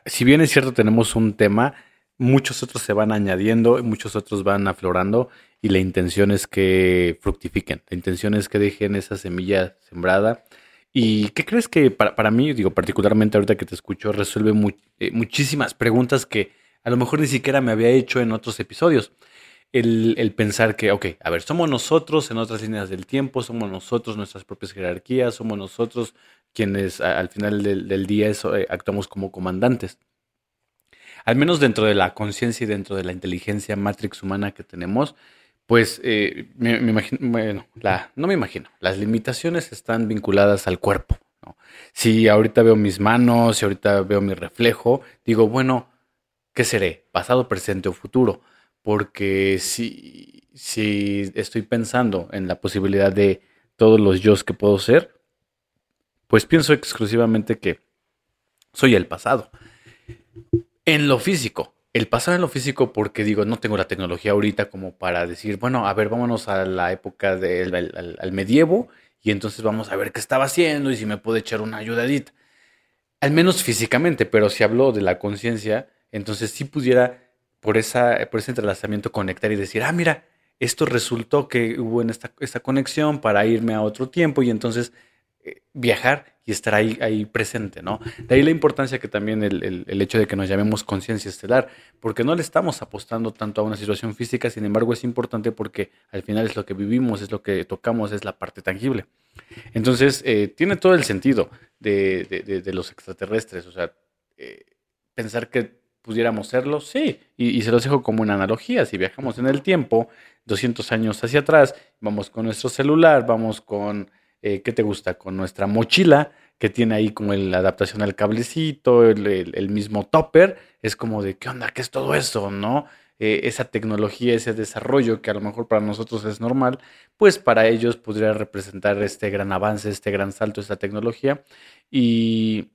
si bien es cierto, tenemos un tema, muchos otros se van añadiendo, muchos otros van aflorando y la intención es que fructifiquen, la intención es que dejen esa semilla sembrada. ¿Y qué crees que para, para mí, digo, particularmente ahorita que te escucho, resuelve eh, muchísimas preguntas que a lo mejor ni siquiera me había hecho en otros episodios? el, pensar que, ok, a ver, somos nosotros en otras líneas del tiempo, somos nosotros nuestras propias jerarquías, somos nosotros quienes al final del, día eh, actuamos como comandantes. Al menos dentro de la conciencia y dentro de la inteligencia matrix humana que tenemos, pues eh, me, imagino, bueno, la, no me imagino, las limitaciones están vinculadas al cuerpo. Si ahorita veo mis manos, si ahorita veo mi reflejo, digo, bueno, ¿qué seré? ¿Pasado, presente o futuro? porque si, si estoy pensando en la posibilidad de todos los yo que puedo ser, pues pienso exclusivamente que soy el pasado. En lo físico, el pasado en lo físico porque digo, no tengo la tecnología ahorita como para decir, bueno, a ver, vámonos a la época del medievo y entonces vamos a ver qué estaba haciendo y si me puede echar una ayudadita. Al menos físicamente, pero si hablo de la conciencia, entonces sí pudiera por, esa, por ese entrelazamiento conectar y decir, ah, mira, esto resultó que hubo en esta, esta conexión para irme a otro tiempo y entonces viajar y estar ahí, ahí presente, ¿no? De ahí la importancia que también el, el, hecho de que nos llamemos conciencia estelar, porque no le estamos apostando tanto a una situación física, sin embargo es importante porque al final es lo que vivimos, es lo que tocamos, es la parte tangible. Entonces, eh, tiene todo el sentido de, de, los extraterrestres, o sea, eh, pensar que pudiéramos serlo, sí. Y, se los dejo como una analogía. Si viajamos en el tiempo, 200 años hacia atrás, vamos con nuestro celular, vamos con, eh, ¿qué te gusta? Con nuestra mochila, que tiene ahí como la adaptación al cablecito, el, mismo topper. Es como de, ¿qué onda? ¿Qué es todo eso? ¿No? Eh, esa tecnología, ese desarrollo que a lo mejor para nosotros es normal, pues para ellos podría representar este gran avance, este gran salto, esta tecnología. y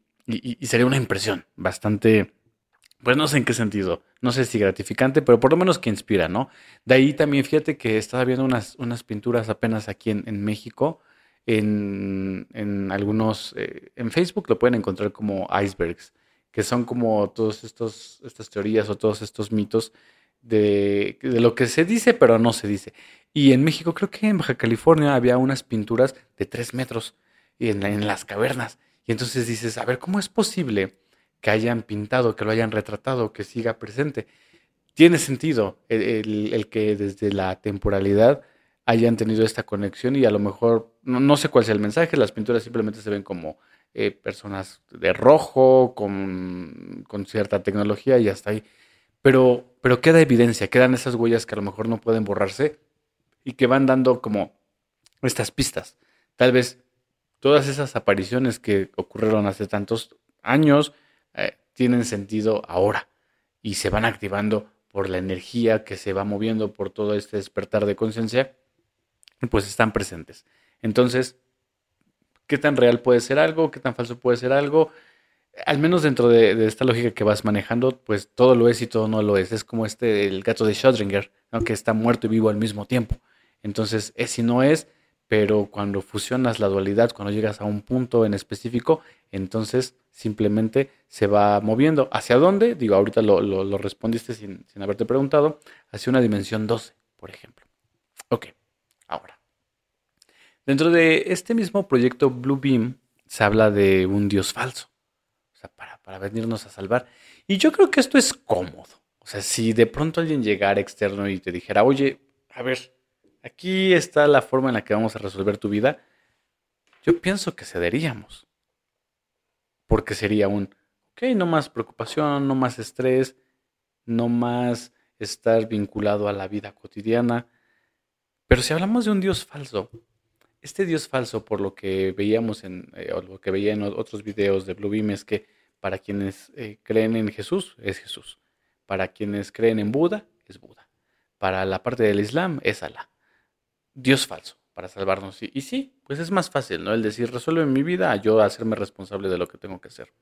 sería una impresión bastante pues no sé en qué sentido, no sé si gratificante, pero por lo menos que inspira, ¿no? De ahí también fíjate que estaba viendo unas, unas pinturas apenas aquí en, México, en, en algunos, eh, en Facebook lo pueden encontrar como icebergs, que son como estos, estas teorías o todos estos mitos de, de lo que se dice, pero no se dice. Y en México, creo que en Baja California había unas pinturas de tres metros en, en las cavernas. Y entonces dices, a ver, ¿cómo es posible? que hayan pintado, que lo hayan retratado, que siga presente. Tiene sentido el, que desde la temporalidad hayan tenido esta conexión y a lo mejor, no, sé cuál sea el mensaje, las pinturas simplemente se ven como eh, personas de rojo, con, cierta tecnología y hasta ahí. Pero, pero queda evidencia, quedan esas huellas que a lo mejor no pueden borrarse y que van dando como estas pistas. Tal vez todas esas apariciones que ocurrieron hace tantos años, eh, tienen sentido ahora y se van activando por la energía que se va moviendo por todo este despertar de conciencia, pues están presentes. Entonces, ¿qué tan real puede ser algo? ¿Qué tan falso puede ser algo? Al menos dentro de, esta lógica que vas manejando, pues todo lo es y todo no lo es. Es como este, el gato de Schrödinger, que está muerto y vivo al mismo tiempo. Entonces, es y no es, pero cuando fusionas la dualidad, cuando llegas a un punto en específico, entonces simplemente se va moviendo. ¿Hacia dónde? Digo, ahorita lo, respondiste sin, sin, haberte preguntado. Hacia una dimensión 12, por ejemplo. Ok. Dentro de este mismo proyecto Blue Beam se habla de un dios falso. O sea, para, para venirnos a salvar. Y yo creo que esto es cómodo. O sea, si de pronto alguien llegara externo y te dijera, oye, a ver, aquí está la forma en la que vamos a resolver tu vida, yo pienso que cederíamos. Porque sería un, ok, no más preocupación, no más estrés, no más estar vinculado a la vida cotidiana. Pero si hablamos de un Dios falso, este Dios falso, por lo que veíamos en, eh, o lo que veía en otros videos de Bluebeam, es que para quienes eh, creen en Jesús, es Jesús. Para quienes creen en Buda, es Buda. Para la parte del Islam, es Alá. Dios falso, para salvarnos. Y, sí, pues es más fácil, ¿no? El decir, resuelve mi vida, yo hacerme responsable de lo que tengo que hacer.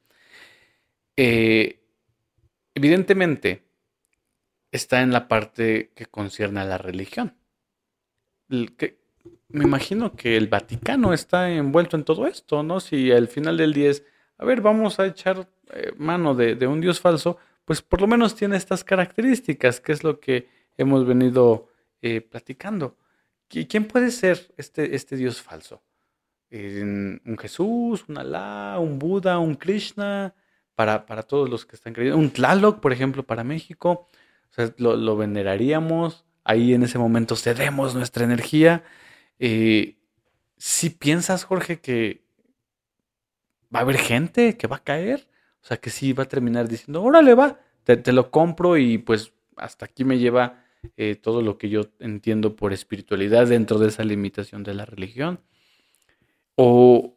Eh, evidentemente, está en la parte que concierne a la religión. Me imagino que el Vaticano está envuelto en todo esto, ¿no? Si al final del día es, a ver, vamos a echar eh, mano de, un Dios falso, pues por lo menos tiene estas características, que es lo que hemos venido eh, platicando. ¿Quién puede ser este, este Dios falso? ¿Un Jesús, un Alá, un Buda, un Krishna? Para, todos los que están creyendo. Un Tlaloc, por ejemplo, para México. Lo, veneraríamos. Ahí en ese momento cedemos nuestra energía. Eh, si piensas, Jorge, que va a haber gente que va a caer, o sea, que sí va a terminar diciendo, órale, va, te, lo compro y pues hasta aquí me lleva eh, todo lo que yo entiendo por espiritualidad dentro de esa limitación de la religión. O,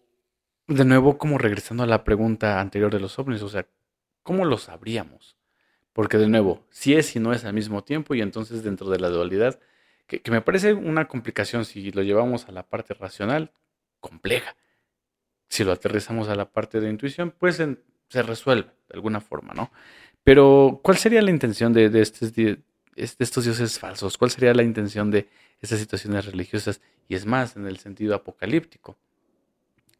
de nuevo, como regresando a la pregunta anterior de los ovnis, o sea, ¿cómo lo sabríamos? Porque de nuevo, si es y no es al mismo tiempo y entonces dentro de la dualidad, que, me parece una complicación si lo llevamos a la parte racional, compleja. Si lo aterrizamos a la parte de intuición, pues se resuelve de alguna forma, ¿no? Pero, ¿cuál sería la intención de, estos, dioses falsos? ¿Cuál sería la intención de estas situaciones religiosas? Y es más, en el sentido apocalíptico.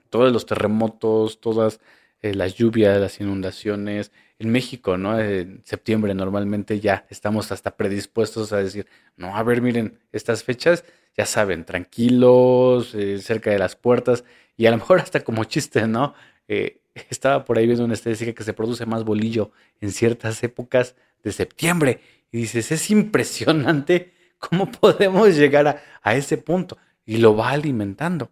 Todos los terremotos, todas eh, las lluvias, las inundaciones. En México, ¿no? En septiembre normalmente ya estamos hasta predispuestos a decir, no, a ver, miren, estas fechas, ya saben, tranquilos, eh, cerca de las puertas, y a lo mejor hasta como chiste, ¿no? Eh, estaba por ahí viendo una estadística que se produce más bolillo en ciertas épocas de septiembre. Y dices, es impresionante cómo podemos llegar a, ese punto. Y lo va alimentando.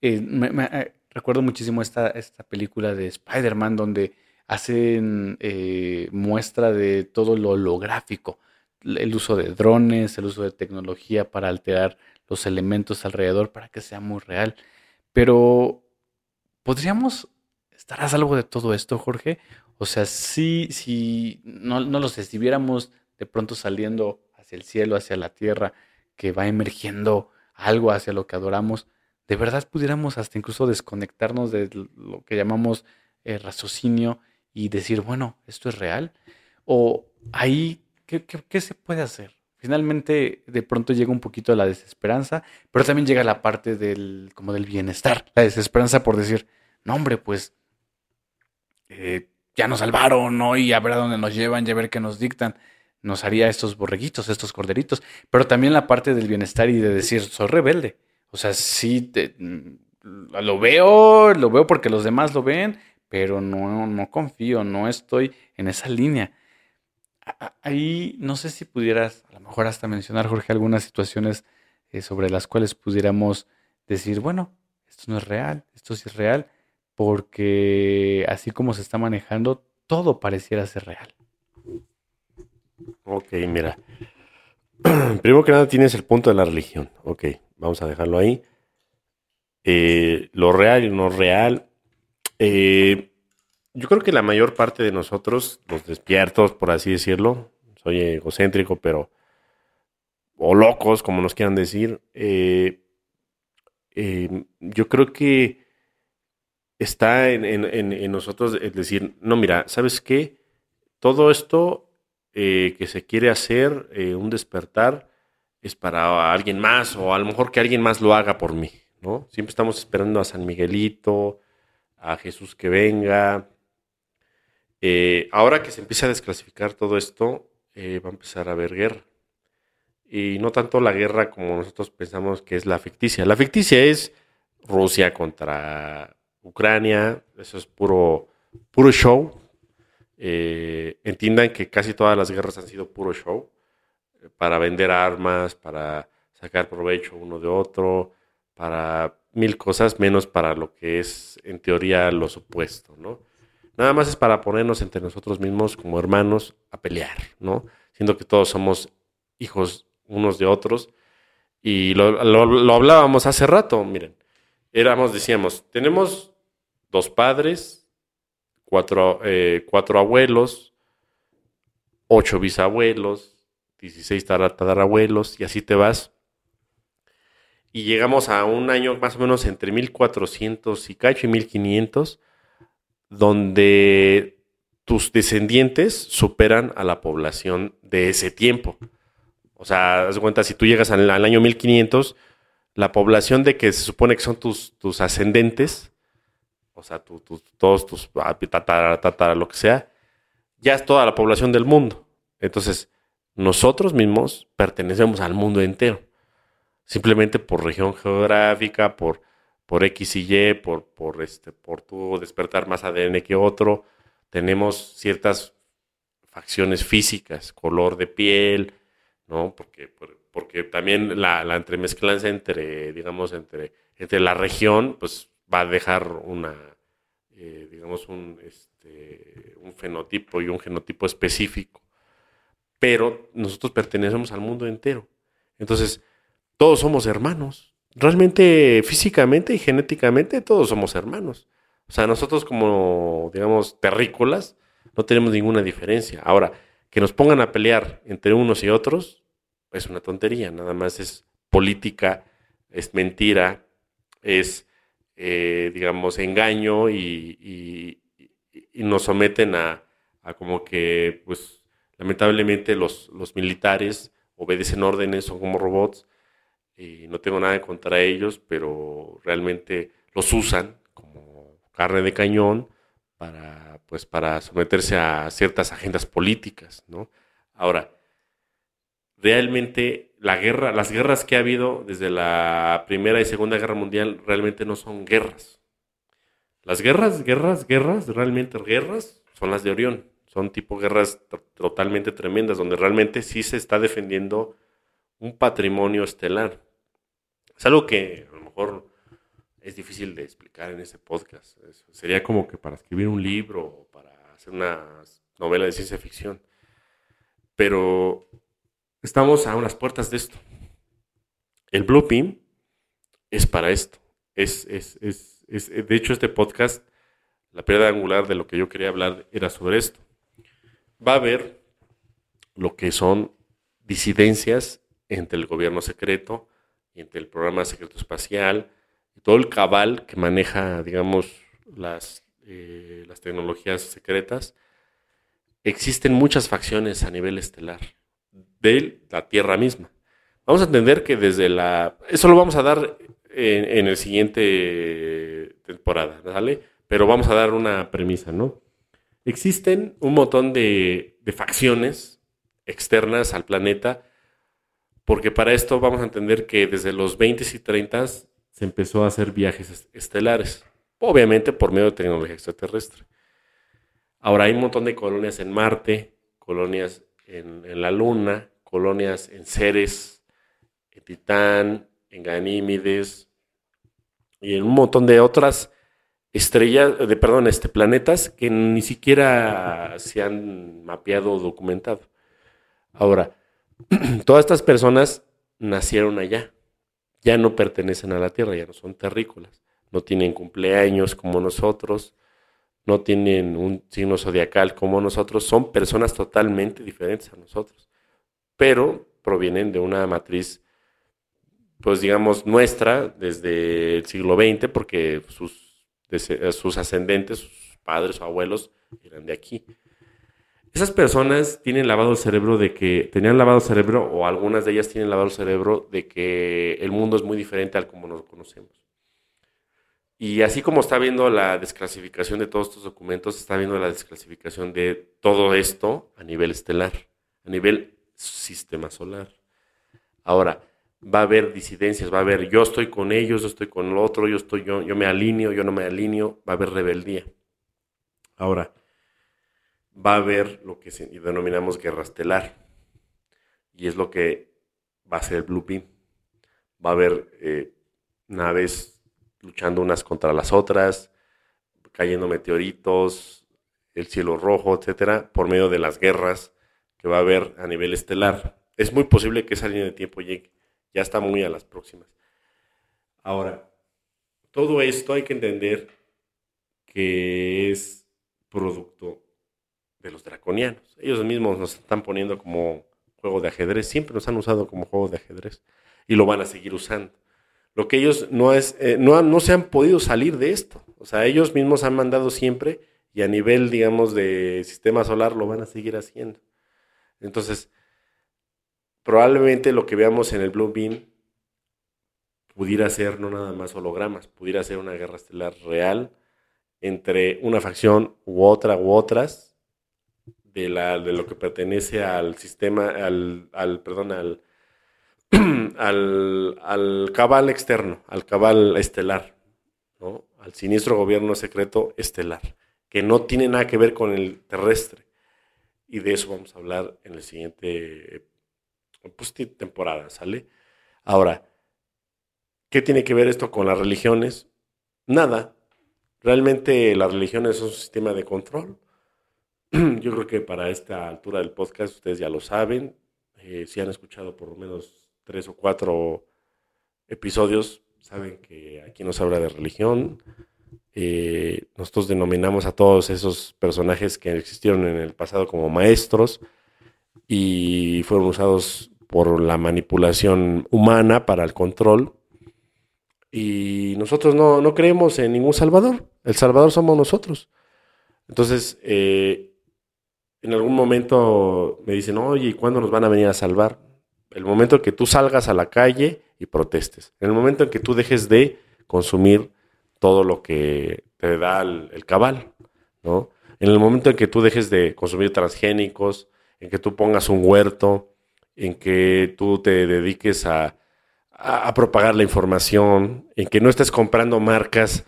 me, recuerdo muchísimo esta, esta película de Spider-Man donde hacen eh, muestra de todo lo holográfico, el uso de drones, el uso de tecnología para alterar los elementos alrededor para que sea muy real. Pero, ¿podríamos estar a salvo de todo esto, Jorge? O sea, si, no, no lo de pronto saliendo hacia el cielo, hacia la tierra, que va emergiendo algo hacia lo que adoramos, de verdad pudiéramos hasta incluso desconectarnos de lo que llamamos eh, raciocinio y decir, bueno, esto es real. O ahí, ¿qué, se puede hacer? Finalmente, de pronto llega un poquito la desesperanza, pero también llega la parte del, como del bienestar, la desesperanza por decir, no hombre, pues eh, ya nos salvaron, ¿no? Y a ver a dónde nos llevan, ya a ver qué nos dictan. Nos haría estos borreguitos, estos corderitos, pero también la parte del bienestar y de decir, soy rebelde, o sea, sí, mm, lo veo, lo veo porque los demás lo ven, pero no, no confío, no estoy en esa línea. Ahí no sé si pudieras, a lo mejor hasta mencionar, Jorge, algunas situaciones eh, sobre las cuales pudiéramos decir, bueno, esto no es real, esto sí es real, porque así como se está manejando, todo pareciera ser real. Ok, mira. Primero que nada tienes el punto de la religión. Ok, Vamos a dejarlo ahí. Eh, lo real y no real. Eh, yo creo que la mayor parte de nosotros, los despiertos, por así decirlo, soy egocéntrico, pero. o locos, como nos quieran decir. Eh, yo creo que está en, en, nosotros el decir, no, mira, ¿sabes qué? Todo esto que se quiere hacer, un despertar, es para alguien más o a lo mejor que alguien más lo haga por mí, ¿no? Siempre estamos esperando a San Miguelito, a Jesús que venga. Eh, ahora que se empieza a desclasificar todo esto, eh, va a empezar a haber guerra. Y no tanto la guerra como nosotros pensamos que es la ficticia. La ficticia es Rusia contra Ucrania, eso es puro, puro show. Eh, entiendan que casi todas las guerras han sido puro show para vender armas, para sacar provecho uno de otro, para mil cosas, menos para lo que es en teoría lo supuesto, ¿no? Nada más es para ponernos entre nosotros mismos como hermanos a pelear, ¿no? Siendo que todos somos hijos unos de otros. Y lo, hablábamos hace rato, miren. Éramos, decíamos, tenemos dos padres, cuatro, eh, cuatro abuelos, ocho bisabuelos, 16 tatarabuelos, y así te vas. Y llegamos a un año más o menos entre 1400 y cacho y 1500 donde tus descendientes superan a la población de ese tiempo. O sea, haz cuenta, si tú llegas al, año 1500, la población de que se supone que son tus, tus ascendentes, o sea, todos tus ah, tatara, lo que sea, ya es toda la población del mundo. Entonces, nosotros mismos pertenecemos al mundo entero. Simplemente por región geográfica, por por X y Y, por, por, este, por tu despertar más ADN que otro. Tenemos ciertas facciones físicas, color de piel, ¿no? Porque, porque también la, la entremezclanza entre, digamos, entre, entre la región, pues va a dejar una, eh, digamos, un, este, un fenotipo y un genotipo específico. Pero nosotros pertenecemos al mundo entero. Entonces, todos somos hermanos realmente físicamente y genéticamente todos somos hermanos. O sea, nosotros como, digamos, terrícolas, no tenemos ninguna diferencia. Ahora, que nos pongan a pelear entre unos y otros, es una tontería, nada más es política, es mentira, es, eh, digamos, engaño y, nos someten a, a, como que, pues, lamentablemente los, los militares obedecen órdenes, son como robots, y no tengo nada contra ellos, pero realmente los usan como carne de cañón para, pues, para someterse a ciertas agendas políticas, ¿no? Ahora, realmente la guerra, las guerras que ha habido desde la Primera y Segunda Guerra Mundial realmente no son guerras. Las guerras, guerras, guerras, realmente guerras, son las de Orión. Son tipo guerras totalmente tremendas, donde realmente sí se está defendiendo un patrimonio estelar. Es algo que a lo mejor es difícil de explicar en este podcast. sería como que para escribir un libro o para hacer una novela de ciencia ficción. Pero estamos a unas puertas de esto. El Blue Beam es para esto. Es, es, es, de hecho, este podcast, la piedra angular de lo que yo quería hablar era sobre esto. Va a haber lo que son disidencias entre el gobierno secreto entre el programa secreto espacial todo el cabal que maneja, digamos, las, eh, las tecnologías secretas, existen muchas facciones a nivel estelar de la Tierra misma. Vamos a entender que desde la... Eso lo vamos a dar en, en el siguiente temporada, ¿vale? Pero vamos a dar una premisa, ¿no? Existen un montón de, de facciones externas al planeta porque para esto vamos a entender que desde los 20 y 30 se empezó a hacer viajes estelares, obviamente por medio de tecnología extraterrestre. Ahora hay un montón de colonias en Marte, colonias en, la Luna, colonias en Ceres, en Titán, en Ganímides y en un montón de otras estrellas, de perdón, este planetas que ni siquiera se han mapeado o documentado. Ahora, todas estas personas nacieron allá, ya no pertenecen a la Tierra, ya no son terrícolas, no tienen cumpleaños como nosotros, no tienen un signo zodiacal como nosotros, son personas totalmente diferentes a nosotros, pero provienen de una matriz, pues digamos, nuestra desde el siglo XX, porque sus, sus ascendentes, sus padres o abuelos eran de aquí. Esas personas tienen lavado el cerebro de que, tenían lavado el cerebro, o algunas de ellas tienen lavado el cerebro de que el mundo es muy diferente al como nos conocemos. Y así como está viendo la desclasificación de todos estos documentos, está viendo la desclasificación de todo esto a nivel estelar, a nivel sistema solar. Ahora, va a haber disidencias, va a haber yo estoy con ellos, yo estoy con el otro, yo estoy yo, yo me alineo, yo no me alineo, va a haber rebeldía. Ahora, va a haber lo que denominamos guerra estelar. Y es lo que va a ser el Blue Beam. Va a haber eh, naves luchando unas contra las otras, cayendo meteoritos, el cielo rojo, etcétera, por medio de las guerras que va a haber a nivel estelar. Es muy posible que esa línea de tiempo llegue. Ya está muy a las próximas. Ahora, todo esto hay que entender que es producto de los draconianos. Ellos mismos nos están poniendo como juego de ajedrez, siempre nos han usado como juego de ajedrez y lo van a seguir usando. Lo que ellos no es, eh, no, no se han podido salir de esto. O sea, ellos mismos han mandado siempre y a nivel, digamos, de sistema solar lo van a seguir haciendo. Entonces, probablemente lo que veamos en el Blue Beam pudiera ser no nada más hologramas, pudiera ser una guerra estelar real entre una facción u otra u otras de, la, de lo que pertenece al sistema, al, al perdón, al, al, al, cabal externo, al cabal estelar, ¿no? al siniestro gobierno secreto estelar, que no tiene nada que ver con el terrestre. Y de eso vamos a hablar en la siguiente pues, temporada, ¿sale? Ahora, ¿qué tiene que ver esto con las religiones? Nada. Realmente las religiones son un sistema de control. Yo creo que para esta altura del podcast ustedes ya lo saben. Eh, si han escuchado por lo menos tres o cuatro episodios, saben que aquí nos habla de religión. Eh, nosotros denominamos a todos esos personajes que existieron en el pasado como maestros y fueron usados por la manipulación humana para el control. Y nosotros no, no creemos en ningún Salvador. El Salvador somos nosotros. Entonces, eh, en algún momento me dicen, oye, ¿y cuándo nos van a venir a salvar? El momento en que tú salgas a la calle y protestes. En el momento en que tú dejes de consumir todo lo que te da el, cabal, ¿no? En el momento en que tú dejes de consumir transgénicos, en que tú pongas un huerto, en que tú te dediques a, a, propagar la información, en que no estés comprando marcas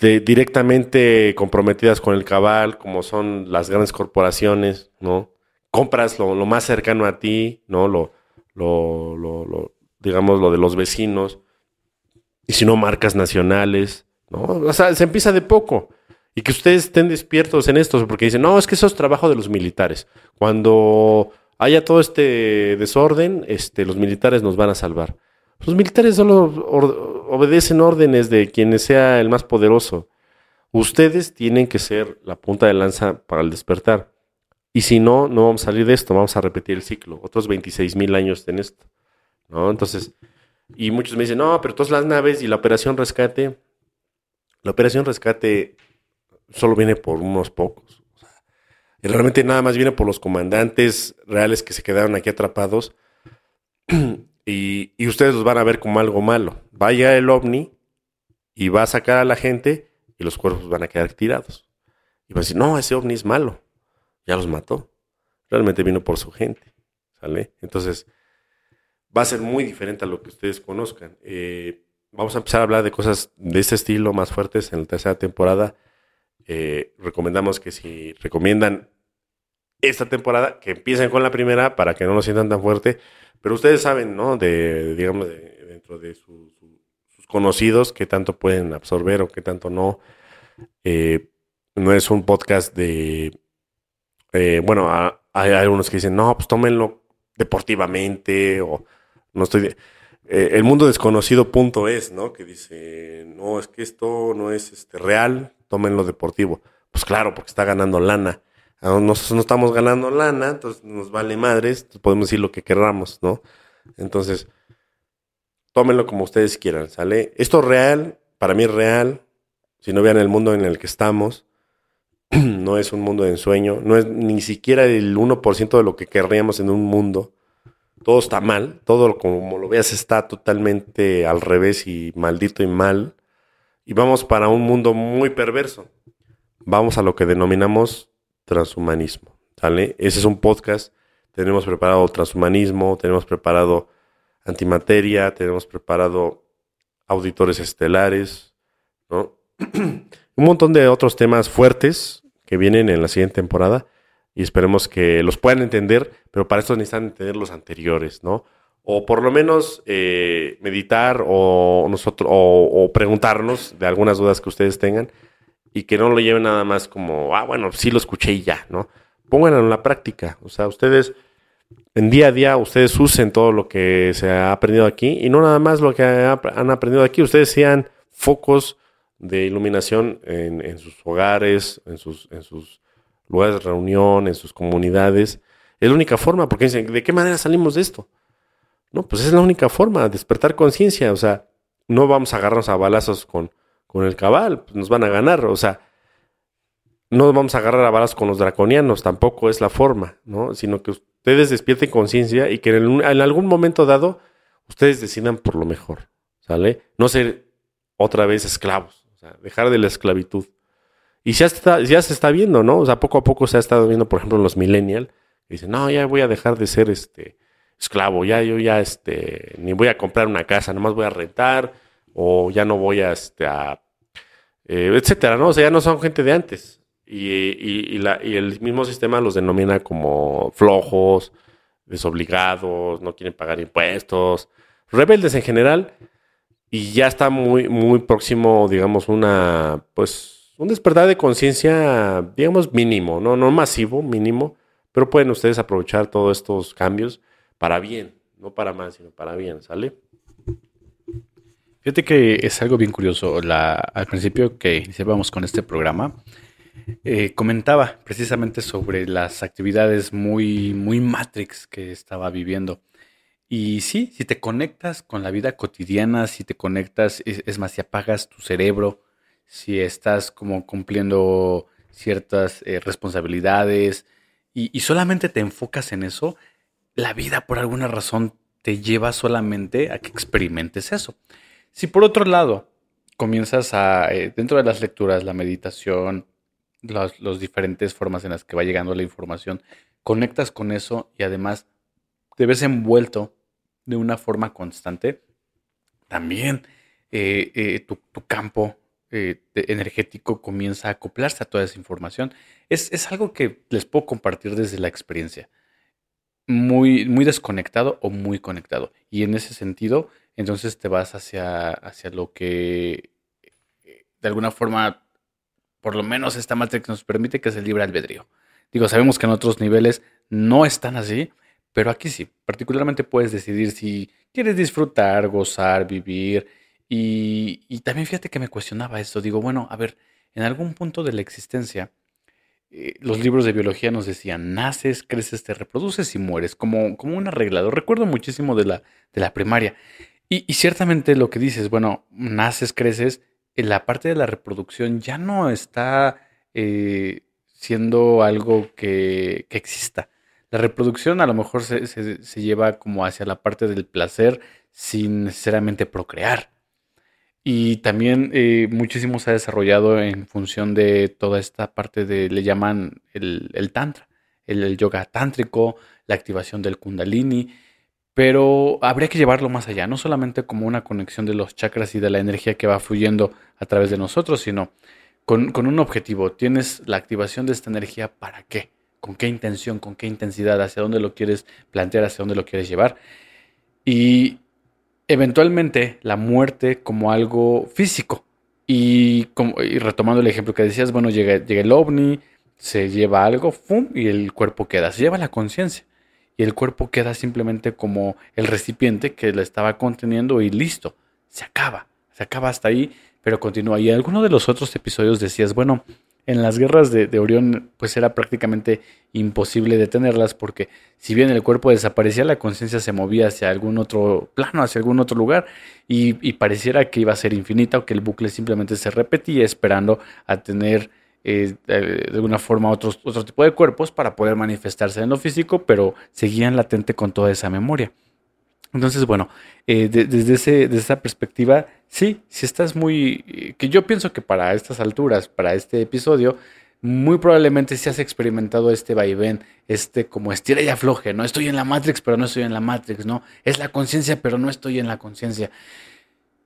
directamente comprometidas con el cabal, como son las grandes corporaciones, ¿no? Compras lo, más cercano a ti, ¿no? Lo, lo, lo, digamos, lo de los vecinos, y si no, marcas nacionales, ¿no? O sea, se empieza de poco. Y que ustedes estén despiertos en esto, porque dicen, no, es que eso es trabajo de los militares. Cuando haya todo este desorden, este, los militares nos van a salvar. Los militares solo obedecen órdenes de quien sea el más poderoso. Ustedes tienen que ser la punta de lanza para el despertar. Y si no, no vamos a salir de esto, vamos a repetir el ciclo. Otros 26 mil años en esto. ¿no? Entonces, y muchos me dicen, no, pero todas las naves y la operación rescate, la operación rescate solo viene por unos pocos. y realmente nada más viene por los comandantes reales que se quedaron aquí atrapados. Y, ustedes los van a ver como algo malo. Vaya el ovni y va a sacar a la gente y los cuerpos van a quedar tirados. Y van a decir, no, ese ovni es malo. Ya los mató. Realmente vino por su gente. ¿Sale? Entonces, va a ser muy diferente a lo que ustedes conozcan. Eh, vamos a empezar a hablar de cosas de este estilo más fuertes en la tercera temporada. Eh, recomendamos que si recomiendan esta temporada, que empiecen con la primera para que no nos sientan tan fuerte pero ustedes saben, ¿no? De, digamos, dentro de sus conocidos, qué tanto pueden absorber o qué tanto no. Eh, no es un podcast de... Eh, bueno, hay algunos que dicen, no, pues tómenlo deportivamente o no estoy... Eh, el mundo desconocido punto es, ¿no? Que dice, no, es que esto no es este, real, tómenlo deportivo. Pues claro, porque está ganando lana. Nosotros no estamos ganando lana, entonces nos vale madres, podemos decir lo que querramos, ¿no? Entonces, tómenlo como ustedes quieran, ¿sale? Esto es real, para mí es real, si no vean el mundo en el que estamos, no es un mundo de ensueño, no es ni siquiera el 1% de lo que querríamos en un mundo. Todo está mal, todo como lo veas está totalmente al revés y maldito y mal. Y vamos para un mundo muy perverso. Vamos a lo que denominamos transhumanismo. ¿sale? Ese es un podcast. Tenemos preparado transhumanismo, tenemos preparado antimateria, tenemos preparado auditores estelares, ¿no? un montón de otros temas fuertes que vienen en la siguiente temporada y esperemos que los puedan entender, pero para esto necesitan entender los anteriores, ¿no? O por lo menos eh, meditar o, nosotros, o, preguntarnos de algunas dudas que ustedes tengan y que no lo lleven nada más como, ah, bueno, sí lo escuché y ya, ¿no? Pónganlo en la práctica. O sea, ustedes en día a día, ustedes usen todo lo que se ha aprendido aquí y no nada más lo que han aprendido aquí. Ustedes sean focos de iluminación en, sus hogares, en sus, en sus lugares de reunión, en sus comunidades. Es la única forma, porque dicen, ¿de qué manera salimos de esto? No, pues es la única forma, despertar conciencia. O sea, no vamos a agarrarnos a balazos con, con el cabal, pues nos van a ganar. O sea, no vamos a agarrar a balas con los draconianos, tampoco es la forma, ¿no? Sino que ustedes despierten conciencia y que en, en, algún momento dado ustedes decidan por lo mejor, ¿sale? No ser otra vez esclavos, o sea, dejar de la esclavitud. Y ya, está, ya se está viendo, ¿no? O sea, poco a poco se ha estado viendo, por ejemplo, los millennials, que dicen, no, ya voy a dejar de ser este esclavo, ya yo ya este, ni voy a comprar una casa, nomás voy a rentar, o ya no voy a, este, a, eh, etcétera, ¿no? O sea, ya no son gente de antes y, el mismo sistema los denomina como flojos, desobligados, no quieren pagar impuestos, rebeldes en general, y ya está muy, muy próximo, digamos, una, pues, un despertar de conciencia, digamos, mínimo, ¿no? no masivo, mínimo, pero pueden ustedes aprovechar todos estos cambios para bien, no para más, sino para bien, ¿sale? Fíjate que es algo bien curioso. La, al principio que iniciábamos con este programa, eh, comentaba precisamente sobre las actividades muy, muy Matrix que estaba viviendo. Y sí, si te conectas con la vida cotidiana, si te conectas, es, más, si apagas tu cerebro, si estás como cumpliendo ciertas eh, responsabilidades y, y, solamente te enfocas en eso, la vida por alguna razón te lleva solamente a que experimentes eso. Si por otro lado comienzas a, eh, dentro de las lecturas, la meditación, las diferentes formas en las que va llegando la información, conectas con eso y además te ves envuelto de una forma constante, también eh, eh, tu, campo energético comienza a acoplarse a toda esa información. Es, es, algo que les puedo compartir desde la experiencia. Muy, muy desconectado o muy conectado. Y en ese sentido, entonces te vas hacia, hacia lo que de alguna forma por lo menos esta Matrix nos permite que se libre albedrío. Digo, sabemos que en otros niveles no están así, pero aquí sí. Particularmente puedes decidir si quieres disfrutar, gozar, vivir. Y, también fíjate que me cuestionaba esto. Digo, bueno, a ver, en algún punto de la existencia, eh, los libros de biología nos decían, naces, creces, te reproduces y mueres, como, como un arreglado. Recuerdo muchísimo de la, de la primaria. Y, y ciertamente lo que dices, bueno, naces, creces la parte de la reproducción ya no está eh, siendo algo que, exista. La reproducción a lo mejor se, lleva como hacia la parte del placer sin necesariamente procrear. Y también eh, muchísimo se ha desarrollado en función de toda esta parte de, le llaman el, tantra, el, yoga tántrico, la activación del kundalini. Pero habría que llevarlo más allá, no solamente como una conexión de los chakras y de la energía que va fluyendo a través de nosotros, sino con, un objetivo. Tienes la activación de esta energía para qué, con qué intención, con qué intensidad, hacia dónde lo quieres plantear, hacia dónde lo quieres llevar. Y eventualmente la muerte como algo físico. Y, como, retomando el ejemplo que decías, bueno, llega, llega el ovni, se lleva algo, ¡fum! y el cuerpo queda, se lleva la conciencia y el cuerpo queda simplemente como el recipiente que la estaba conteniendo y listo, se acaba, se acaba hasta ahí, pero continúa. Y en alguno de los otros episodios decías, bueno, en las guerras de, Orión pues era prácticamente imposible detenerlas porque si bien el cuerpo desaparecía, la conciencia se movía hacia algún otro plano, hacia algún otro lugar y, y, pareciera que iba a ser infinita o que el bucle simplemente se repetía esperando a tener eh, de alguna forma otros, otro tipo de cuerpos para poder manifestarse en lo físico, pero seguían latente con toda esa memoria. Entonces, bueno, eh, desde, esa perspectiva, sí, si estás muy... que yo pienso que para estas alturas, para este episodio, muy probablemente si has experimentado este vaivén, este como estira y afloje, no estoy en la Matrix, pero no estoy en la Matrix, ¿no? Es la conciencia, pero no estoy en la conciencia.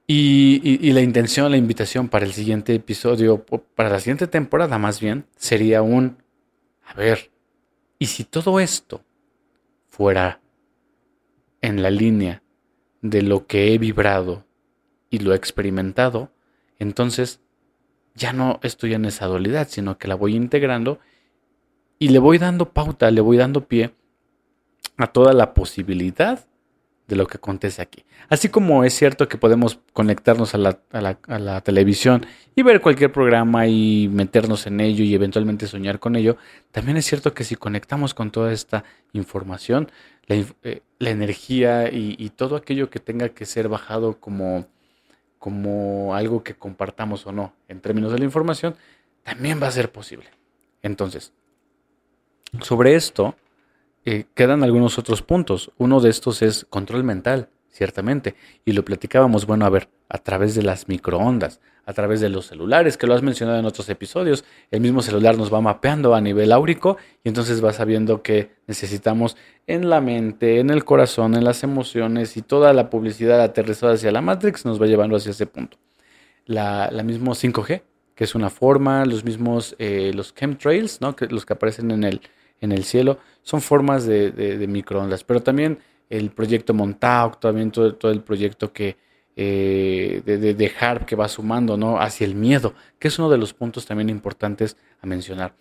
Y, la intención, la invitación para el siguiente episodio, para la siguiente temporada más bien, sería un, a ver, ¿y si todo esto fuera en la línea de lo que he vibrado y lo he experimentado, entonces ya no estoy en esa dualidad, sino que la voy integrando y le voy dando pauta, le voy dando pie a toda la posibilidad de lo que acontece aquí. Así como es cierto que podemos conectarnos a la, televisión y ver cualquier programa y meternos en ello y eventualmente soñar con ello, también es cierto que si conectamos con toda esta información, la, eh, energía y, todo aquello que tenga que ser bajado como, como algo que compartamos o no en términos de la información, también va a ser posible. Entonces, sobre esto, eh, quedan algunos otros puntos. Uno de estos es control mental, ciertamente. Y lo platicábamos, bueno, a ver, a través de las microondas, a través de los celulares, que lo has mencionado en otros episodios. El mismo celular nos va mapeando a nivel áurico y entonces va sabiendo que necesitamos en la mente, en el corazón, en las emociones y toda la publicidad aterrizada hacia la Matrix nos va llevando hacia ese punto. La, la mismo 5G, que es una forma, los mismos, eh, los chemtrails, ¿no? que, los que aparecen en el, en el cielo, son formas de, microondas, pero también el proyecto Montauk, también todo, el proyecto que, eh, de, de, HARP que va sumando ¿no? hacia el miedo, que es uno de los puntos también importantes a mencionar.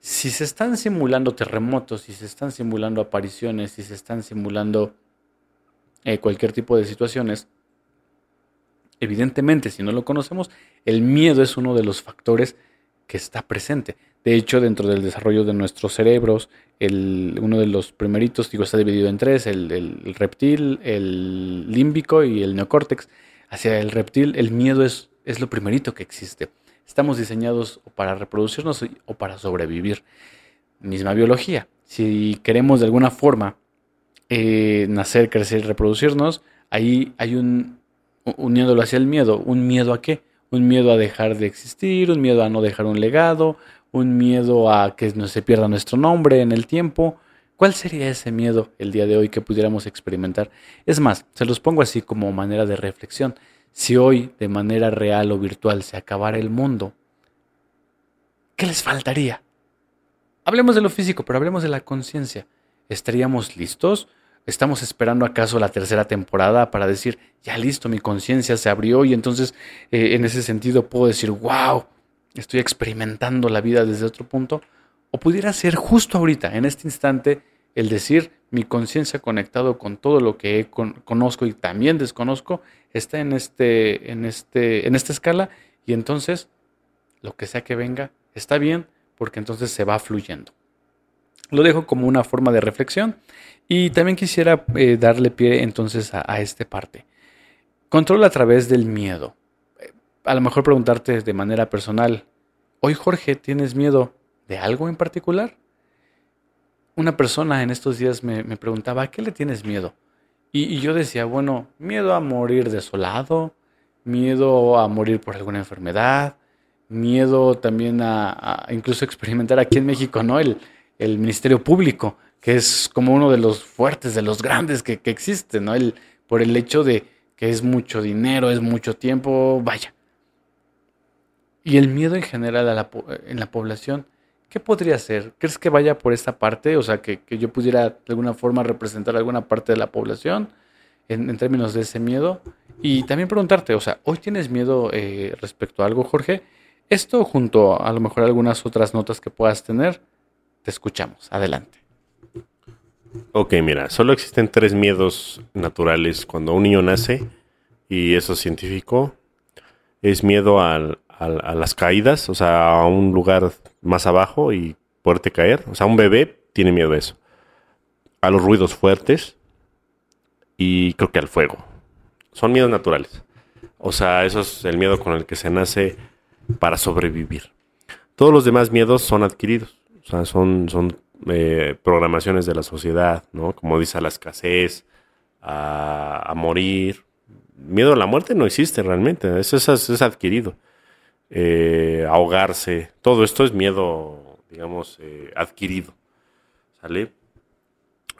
Si se están simulando terremotos, si se están simulando apariciones, si se están simulando eh, cualquier tipo de situaciones, evidentemente, si no lo conocemos, el miedo es uno de los factores que está presente. De hecho, dentro del desarrollo de nuestros cerebros, el, uno de los primeritos, digo, está dividido en tres, el, reptil, el límbico y el neocórtex. Hacia el reptil, el miedo es, es lo primerito que existe. Estamos diseñados para reproducirnos o para sobrevivir. Misma biología. Si queremos de alguna forma eh, nacer, crecer, reproducirnos, ahí hay un, uniéndolo hacia el miedo. ¿Un miedo a qué? Un miedo a dejar de existir, un miedo a no dejar un legado, un miedo a que no se pierda nuestro nombre en el tiempo. ¿Cuál sería ese miedo el día de hoy que pudiéramos experimentar? Es más, se los pongo así como manera de reflexión. Si hoy, de manera real o virtual, se acabara el mundo, ¿qué les faltaría? Hablemos de lo físico, pero hablemos de la conciencia. ¿Estaríamos listos? ¿Estamos esperando acaso la tercera temporada para decir, ya listo, mi conciencia se abrió y entonces eh, en ese sentido puedo decir, wow, estoy experimentando la vida desde otro punto? O pudiera ser justo ahorita, en este instante, el decir, mi conciencia conectado con todo lo que conozco y también desconozco, está en, este, en, este, en esta escala y entonces lo que sea que venga está bien porque entonces se va fluyendo. Lo dejo como una forma de reflexión y también quisiera eh, darle pie entonces a, a esta parte. Control a través del miedo. A lo mejor preguntarte de manera personal, hoy Jorge, ¿tienes miedo de algo en particular? Una persona en estos días me, preguntaba, ¿a qué le tienes miedo? Y, yo decía, bueno, miedo a morir desolado, miedo a morir por alguna enfermedad, miedo también a, incluso experimentar aquí en México, ¿no? El, el Ministerio Público, que es como uno de los fuertes, de los grandes que, que existe, ¿no? El, por el hecho de que es mucho dinero, es mucho tiempo, vaya. Y el miedo en general a la, en la población, ¿qué podría ser? ¿Crees que vaya por esta parte? O sea, que, yo pudiera de alguna forma representar alguna parte de la población en, términos de ese miedo. Y también preguntarte, o sea, ¿hoy tienes miedo eh, respecto a algo, Jorge? Esto junto a, a lo mejor algunas otras notas que puedas tener, te escuchamos. Adelante. Ok, mira, solo existen tres miedos naturales cuando un niño nace, y eso es científico. Es miedo al, a, las caídas, o sea, a un lugar más abajo y poderte caer. O sea, un bebé tiene miedo a eso. A los ruidos fuertes y creo que al fuego. Son miedos naturales. O sea, eso es el miedo con el que se nace para sobrevivir. Todos los demás miedos son adquiridos. O sea, son, son eh, programaciones de la sociedad, ¿no? Como dice a la escasez, a, morir. Miedo a la muerte no existe realmente. Eso es adquirido. Eh, ahogarse. Todo esto es miedo, digamos, eh, adquirido. ¿Sale?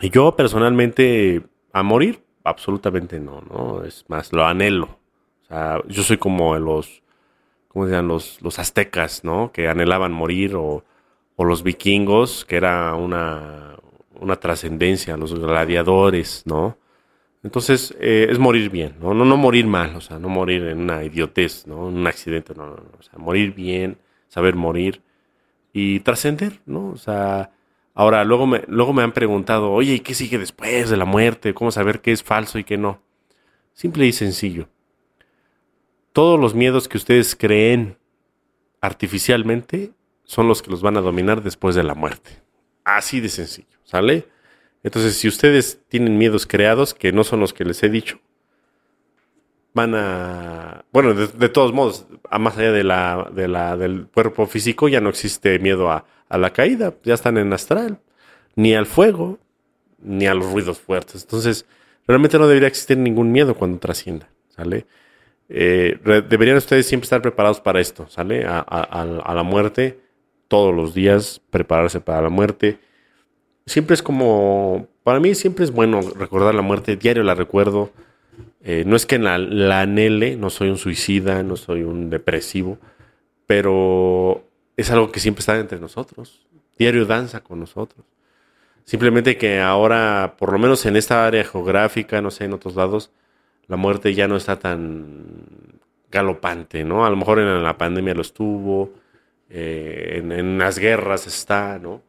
Y yo personalmente, a morir, absolutamente no, ¿no? Es más, lo anhelo. sea, yo soy como los, ¿cómo se? Los, los aztecas, ¿no? Que anhelaban morir o, o los vikingos, que era una, una trascendencia, los gladiadores, ¿no? Entonces, eh, es morir bien, ¿no? ¿no? No morir mal, o sea, no morir en una idiotez, ¿no? En un accidente, no, no, no. O sea, morir bien, saber morir y trascender, ¿no? O sea, ahora, luego me, luego me han preguntado, oye, ¿y qué sigue después de la muerte? ¿Cómo saber qué es falso y qué no? Simple y sencillo. Todos los miedos que ustedes creen artificialmente son los que los van a dominar después de la muerte. Así de sencillo, ¿sale? Entonces, si ustedes tienen miedos creados, que no son los que les he dicho, van a... Bueno, de, todos modos, a más allá de la, de del cuerpo físico, ya no existe miedo a, la caída, ya están en astral, ni al fuego, ni a los ruidos fuertes. Entonces, realmente no debería existir ningún miedo cuando trascienda, ¿sale? Eh, deberían ustedes siempre estar preparados para esto, ¿sale? A, la muerte, todos los días, prepararse para la muerte siempre es como, para mí siempre es bueno recordar la muerte, diario la recuerdo. Eh, no es que la, la anhele, no soy un suicida, no soy un depresivo, pero es algo que siempre está entre nosotros. Diario danza con nosotros. Simplemente que ahora, por lo menos en esta área geográfica, no sé, en otros lados, la muerte ya no está tan galopante, ¿no? A lo mejor en la pandemia lo estuvo, eh, en, en, las guerras está, ¿no?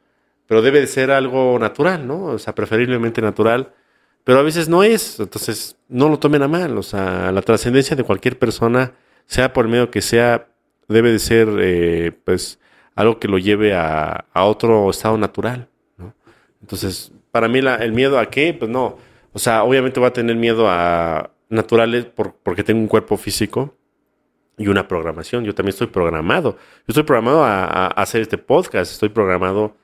Pero debe de ser algo natural, ¿no? O sea, preferiblemente natural, pero a veces no es, entonces no lo tomen a mal, o sea, la trascendencia de cualquier persona, sea por el medio que sea, debe de ser, eh, pues, algo que lo lleve a, otro estado natural, ¿no? Entonces, para mí el miedo a qué, pues no, o sea, obviamente voy a tener miedo a naturales porque tengo un cuerpo físico, y una programación. Yo también estoy programado. Yo estoy programado a, hacer este podcast. Estoy programado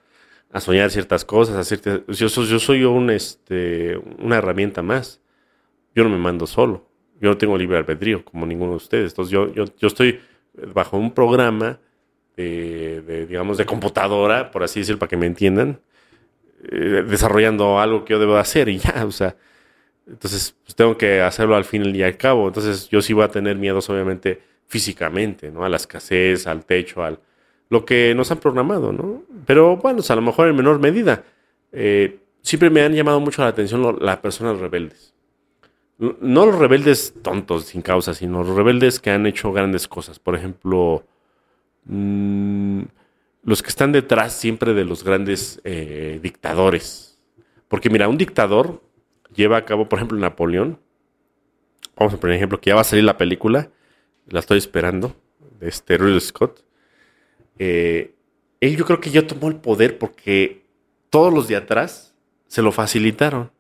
a soñar ciertas cosas, a ciertas, yo, yo soy un, este, una herramienta más. Yo no me mando solo. Yo no tengo libre albedrío como ninguno de ustedes. Entonces yo, yo, yo estoy bajo un programa de, digamos, de computadora, por así decirlo, para que me entiendan, eh, desarrollando algo que yo debo hacer y ya, o sea, entonces pues, tengo que hacerlo al fin y al cabo. Entonces yo sí voy a tener miedos, obviamente, físicamente, ¿no? A la escasez, al techo, al, lo que nos han programado, ¿no? Pero bueno, a lo mejor en menor medida. Eh, siempre me han llamado mucho la atención las personas rebeldes. No los rebeldes tontos sin causa, sino los rebeldes que han hecho grandes cosas. Por ejemplo, mm, los que están detrás siempre de los grandes eh, dictadores. Porque mira, un dictador lleva a cabo, por ejemplo, Napoleón. Vamos a poner ejemplo que ya va a salir la película. La estoy esperando. De este Ridley Scott eh, él yo creo que ya tomó el poder porque todos los de atrás se lo facilitaron.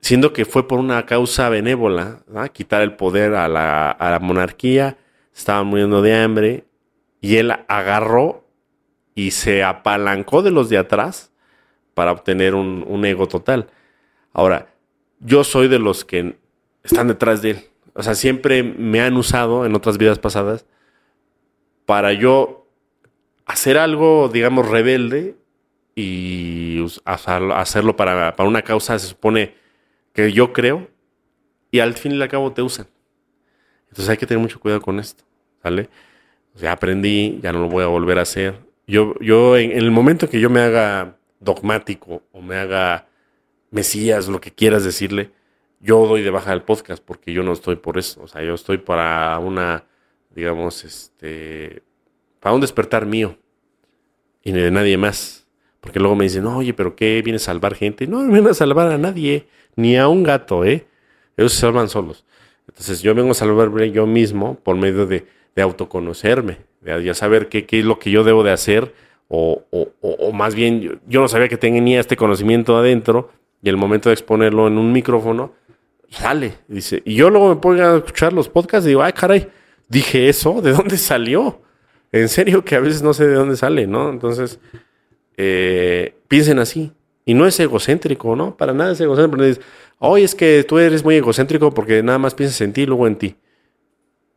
Siendo que fue por una causa benévola, quitar el poder a la, monarquía, estaban muriendo de hambre, y él agarró y se apalancó de los de atrás para obtener un, un, ego total. Ahora, yo soy de los que están detrás de él. O sea, siempre me han usado en otras vidas pasadas para yo hacer algo, digamos, rebelde y hacerlo para, una causa, se supone que yo creo, y al fin y al cabo te usan. Entonces hay que tener mucho cuidado con esto, ¿sale? O sea, aprendí, ya no lo voy a volver a hacer. Yo, yo en, el momento que yo me haga dogmático o me haga mesías, lo que quieras decirle, yo doy de baja del podcast porque yo no estoy por eso. O sea, yo estoy para una digamos, este, para un despertar mío y de nadie más. Porque luego me dicen, oye, pero ¿qué? ¿Viene a salvar gente? No, no viene a salvar a nadie, ni a un gato, ¿eh? Ellos se salvan solos. Entonces yo vengo a salvarme yo mismo por medio de, de autoconocerme, de ya saber qué, qué, es lo que yo debo de hacer, o, o, o más bien yo, no sabía que tenía este conocimiento adentro, y el momento de exponerlo en un micrófono, sale, dice. Y yo luego me pongo a escuchar los podcasts y digo, ay, caray, dije eso, ¿de dónde salió? En serio que a veces no sé de dónde sale, ¿no? Entonces, eh, piensen así. Y no es egocéntrico, ¿no? Para nada es egocéntrico. Dices, Oye, es que tú eres muy egocéntrico porque nada más piensas en ti y luego en ti.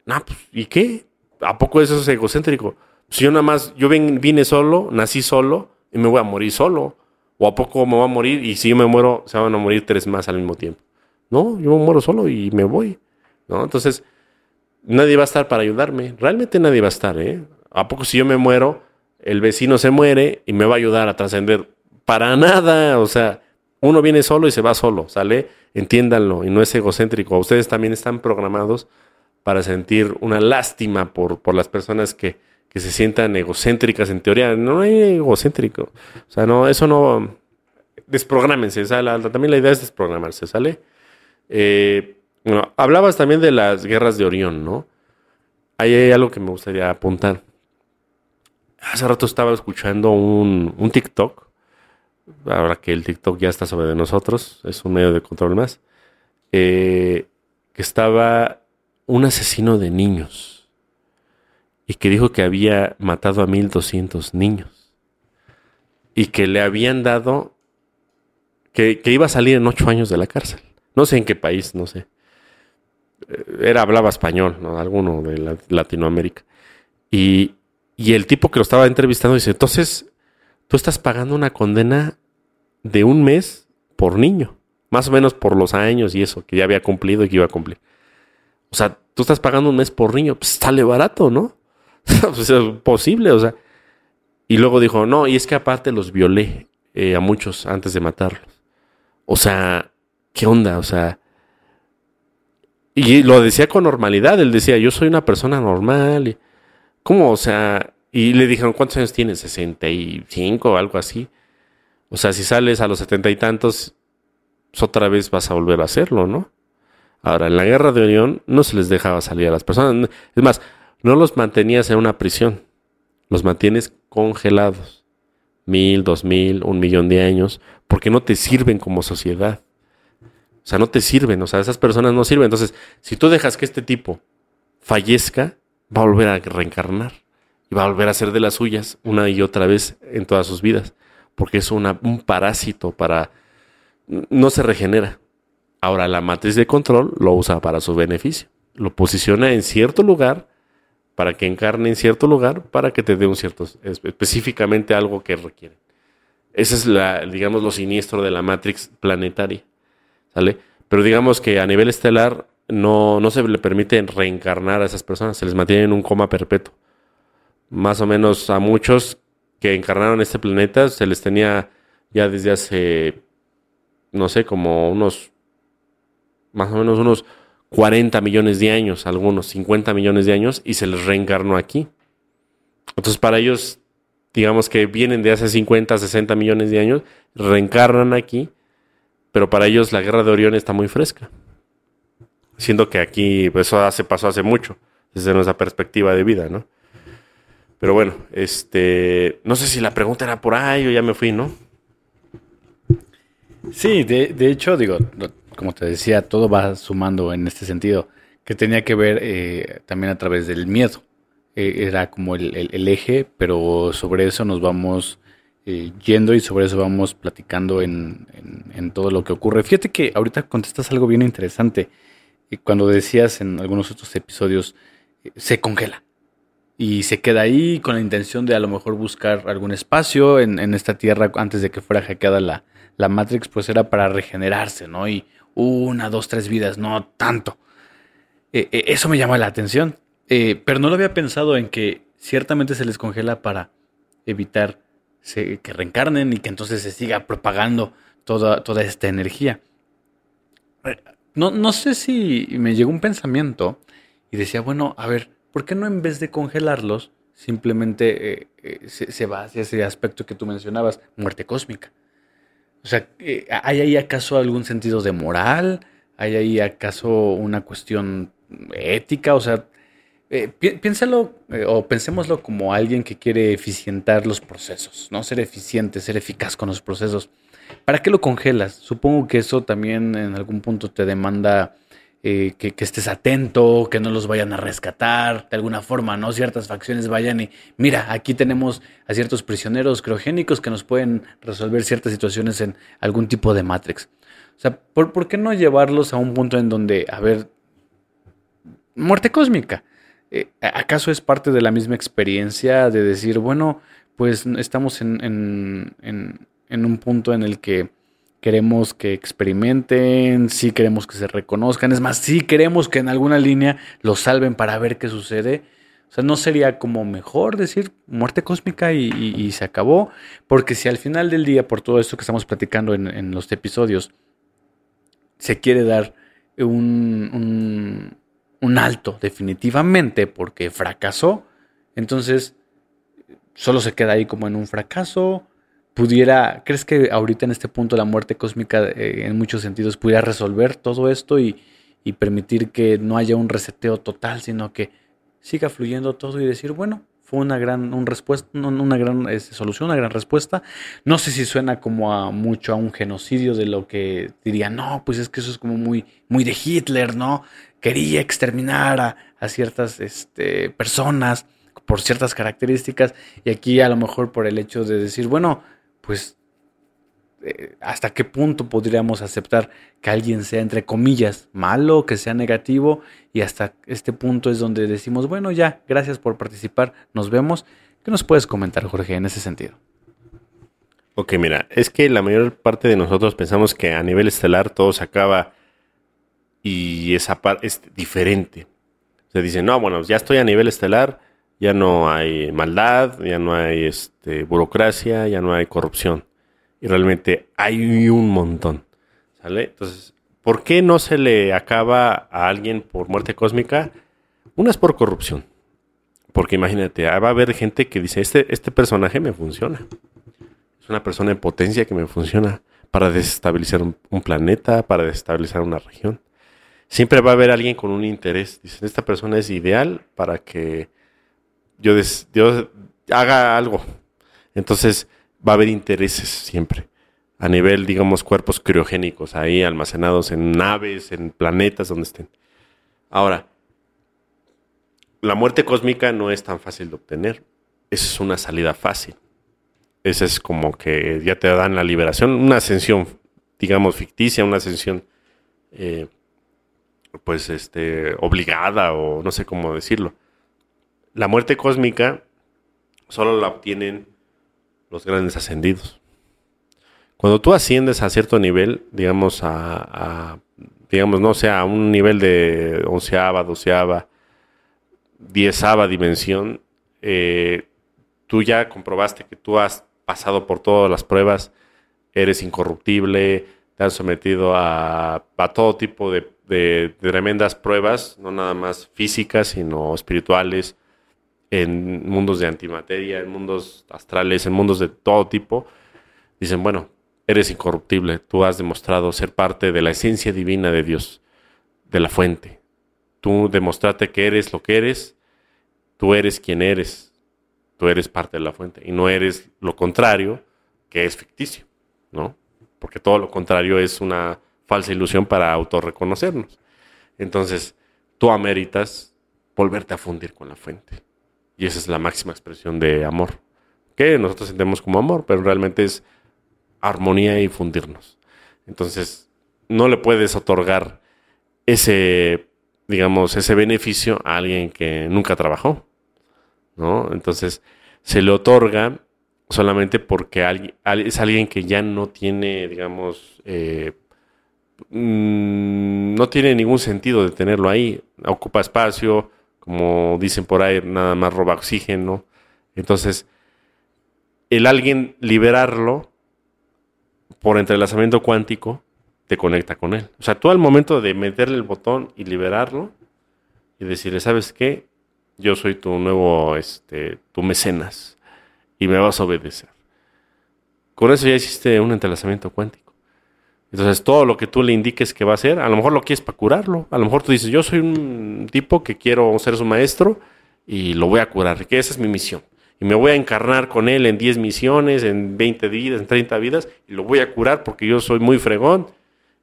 No, pues, ¿y qué? ¿A poco eso es egocéntrico? Si pues, yo nada más, yo vine solo, nací solo y me voy a morir solo. ¿O a poco me voy a morir y si yo me muero, se van a morir tres más al mismo tiempo? No, yo me muero solo y me voy. ¿No? Entonces, nadie va a estar para ayudarme. Realmente nadie va a estar, ¿eh? ¿A poco si yo me muero, el vecino se muere y me va a ayudar a trascender? Para nada, o sea, uno viene solo y se va solo, ¿sale? Entiéndanlo y no es egocéntrico. Ustedes también están programados para sentir una lástima por, por las personas que, que se sientan egocéntricas en teoría. No hay egocéntrico. O sea, no, eso no. Desprográmense. también la idea es desprogramarse, ¿sale? Eh, bueno, hablabas también de las guerras de Orión, ¿no? Ahí hay algo que me gustaría apuntar. Hace rato estaba escuchando un, un TikTok. Ahora que el TikTok ya está sobre de nosotros, es un medio de control más. Eh, que estaba un asesino de niños y que dijo que había matado a 1200 niños y que le habían dado que, iba a salir en ocho años de la cárcel. No sé en qué país, no sé. Eh, era, hablaba español, ¿no? alguno de Latinoamérica. Y, y el tipo que lo estaba entrevistando dice, entonces, tú estás pagando una condena de un mes por niño, más o menos por los años y eso, que ya había cumplido y que iba a cumplir. O sea, tú estás pagando un mes por niño, pues sale barato, ¿no? pues es posible, o sea. Y luego dijo, no, y es que aparte los violé eh, a muchos antes de matarlos. O sea, ¿qué onda? O sea, y lo decía con normalidad, él decía, yo soy una persona normal. ¿Cómo? O sea, y le dijeron, ¿cuántos años tienes? 65 o algo así. O sea, si sales a los setenta y tantos, otra vez vas a volver a hacerlo, ¿no? Ahora, en la guerra de Orión no se les dejaba salir a las personas. Es más, no los mantenías en una prisión. Los mantienes congelados. Mil, dos mil, un millón de años. Porque no te sirven como sociedad. O sea, no te sirven. O sea, esas personas no sirven. Entonces, si tú dejas que este tipo fallezca, va a volver a reencarnar. Y va a volver a ser de las suyas una y otra vez en todas sus vidas. Porque es un parásito para... No se regenera. Ahora la matriz de control lo usa para su beneficio. Lo posiciona en cierto lugar para que encarne en cierto lugar para que te dé un cierto específicamente algo que requiere. Ese es la, digamos, lo siniestro de la Matrix planetaria. ¿Sale? Pero digamos que a nivel estelar no, no se le permite reencarnar a esas personas, se les mantiene en un coma perpetuo. Más o menos a muchos que encarnaron este planeta se les tenía ya desde hace, no sé, como unos más o menos unos 40 millones de años, algunos 50 millones de años, y se les reencarnó aquí. Entonces, para ellos, digamos que vienen de hace 50, 60 millones de años, reencarnan aquí, pero para ellos la guerra de Orión está muy fresca. Siendo que aquí pues, eso hace, pasó hace mucho, desde nuestra perspectiva de vida, ¿no? Pero bueno, este, no sé si la pregunta era por ahí o ya me fui, ¿no? Sí, de, de hecho, digo, como te decía, todo va sumando en este sentido, que tenía que ver eh, también a través del miedo. Eh, era como el, eje, pero sobre eso nos vamos eh, yendo y sobre eso vamos platicando en, todo lo que ocurre. Fíjate que ahorita contestas algo bien interesante. Cuando decías en algunos otros episodios, se congela y se queda ahí con la intención de a lo mejor buscar algún espacio en, en esta tierra antes de que fuera hackeada la, la Matrix, pues era para regenerarse, ¿no? Y una, dos, tres vidas, no tanto. Eh, eh, eso me llama la atención. Eh, pero no lo había pensado en que ciertamente se les congela para evitar que reencarnen y que entonces se siga propagando toda, toda esta energía. No, no sé si me llegó un pensamiento y decía, bueno, a ver, ¿por qué no en vez de congelarlos, simplemente se, se, va hacia ese aspecto que tú mencionabas, muerte cósmica? O sea, eh, ¿hay ahí acaso algún sentido de moral? ¿Hay ahí acaso una cuestión ética? O sea, eh, piénsalo eh, o pensémoslo como alguien que quiere eficientar los procesos, ¿no? Ser eficiente, ser eficaz con los procesos. ¿Para qué lo congelas? Supongo que eso también en algún punto te demanda eh, que, estés atento, que no los vayan a rescatar de alguna forma, ¿no? Ciertas facciones vayan y, mira, aquí tenemos a ciertos prisioneros criogénicos que nos pueden resolver ciertas situaciones en algún tipo de Matrix. O sea, ¿por, ¿por qué no llevarlos a un punto en donde, a ver, muerte cósmica? Eh, ¿Acaso es parte de la misma experiencia de decir, bueno, pues estamos en, en, en, en un punto en el que queremos que experimenten, sí queremos que se reconozcan, es más, sí queremos que en alguna línea los salven para ver qué sucede. O sea, no sería como mejor decir muerte cósmica y, se acabó, porque si al final del día, por todo esto que estamos platicando en, los episodios, se quiere dar un alto definitivamente porque fracasó, entonces solo se queda ahí como en un fracaso. Pudiera, ¿crees que ahorita en este punto la muerte cósmica eh, en muchos sentidos pudiera resolver todo esto y, y permitir que no haya un reseteo total, sino que siga fluyendo todo y decir, bueno, fue una gran un respuesta, una gran este, solución, una gran respuesta. No sé si suena como a mucho a un genocidio de lo que diría, no, pues es que eso es como muy, muy de Hitler, ¿no? Quería exterminar a, ciertas este, personas por ciertas características y aquí a lo mejor por el hecho de decir, bueno, pues eh, hasta qué punto podríamos aceptar que alguien sea, entre comillas, malo, que sea negativo, y hasta este punto es donde decimos, bueno, ya, gracias por participar, nos vemos. ¿Qué nos puedes comentar, Jorge, en ese sentido? Ok, mira, es que la mayor parte de nosotros pensamos que a nivel estelar todo se acaba y esa parte es diferente. Se dice, no, bueno, ya estoy a nivel estelar, ya no hay maldad, ya no hay este, burocracia, ya no hay corrupción y realmente hay un montón. ¿Sale? Entonces, ¿por qué no se le acaba a alguien por muerte cósmica? Una es por corrupción. Porque imagínate, va a haber gente que dice, este, este personaje me funciona. Es una persona en potencia que me funciona para desestabilizar un, planeta, para desestabilizar una región. Siempre va a haber alguien con un interés. Dicen, esta persona es ideal para que yo, yo haga algo. Entonces, va a haber intereses siempre. A nivel, digamos, cuerpos criogénicos, ahí almacenados en naves, en planetas, donde estén. Ahora, la muerte cósmica no es tan fácil de obtener. Esa es una salida fácil. Esa es como que ya te dan la liberación, una ascensión, digamos, ficticia, una ascensión, eh, pues, este, obligada o no sé cómo decirlo. La muerte cósmica solo la obtienen los grandes ascendidos. Cuando tú asciendes a cierto nivel, digamos a, digamos, no sé, a un nivel de onceava, doceava, diezava dimensión, eh, tú ya comprobaste que tú has pasado por todas las pruebas, eres incorruptible, te han sometido a, todo tipo de, de, tremendas pruebas, no nada más físicas, sino espirituales, en mundos de antimateria, en mundos astrales, en mundos de todo tipo, dicen, bueno, eres incorruptible, tú has demostrado ser parte de la esencia divina de Dios, de la fuente. Tú demostraste que eres lo que eres, tú eres quien eres, tú eres parte de la fuente. Y no eres lo contrario, que es ficticio, ¿no? Porque todo lo contrario es una falsa ilusión para autorreconocernos. Entonces, tú ameritas volverte a fundir con la fuente. Y esa es la máxima expresión de amor. Que nosotros sentimos como amor, pero realmente es armonía y fundirnos. Entonces, no le puedes otorgar ese, digamos, ese beneficio a alguien que nunca trabajó. ¿no? Entonces, se le otorga solamente porque es alguien que ya no tiene, digamos, eh, mm, no tiene ningún sentido de tenerlo ahí. Ocupa espacio, como dicen por ahí, nada más roba oxígeno. Entonces, el alguien liberarlo por entrelazamiento cuántico te conecta con él. O sea, tú al momento de meterle el botón y liberarlo y decirle, ¿sabes qué? Yo soy tu nuevo, este, tu mecenas y me vas a obedecer. Con eso ya hiciste un entrelazamiento cuántico. Entonces, todo lo que tú le indiques que va a hacer, a lo mejor lo quieres para curarlo. A lo mejor tú dices, yo soy un tipo que quiero ser su maestro y lo voy a curar, que esa es mi misión. Y me voy a encarnar con él en 10 misiones, en 20 vidas, en 30 vidas, y lo voy a curar porque yo soy muy fregón.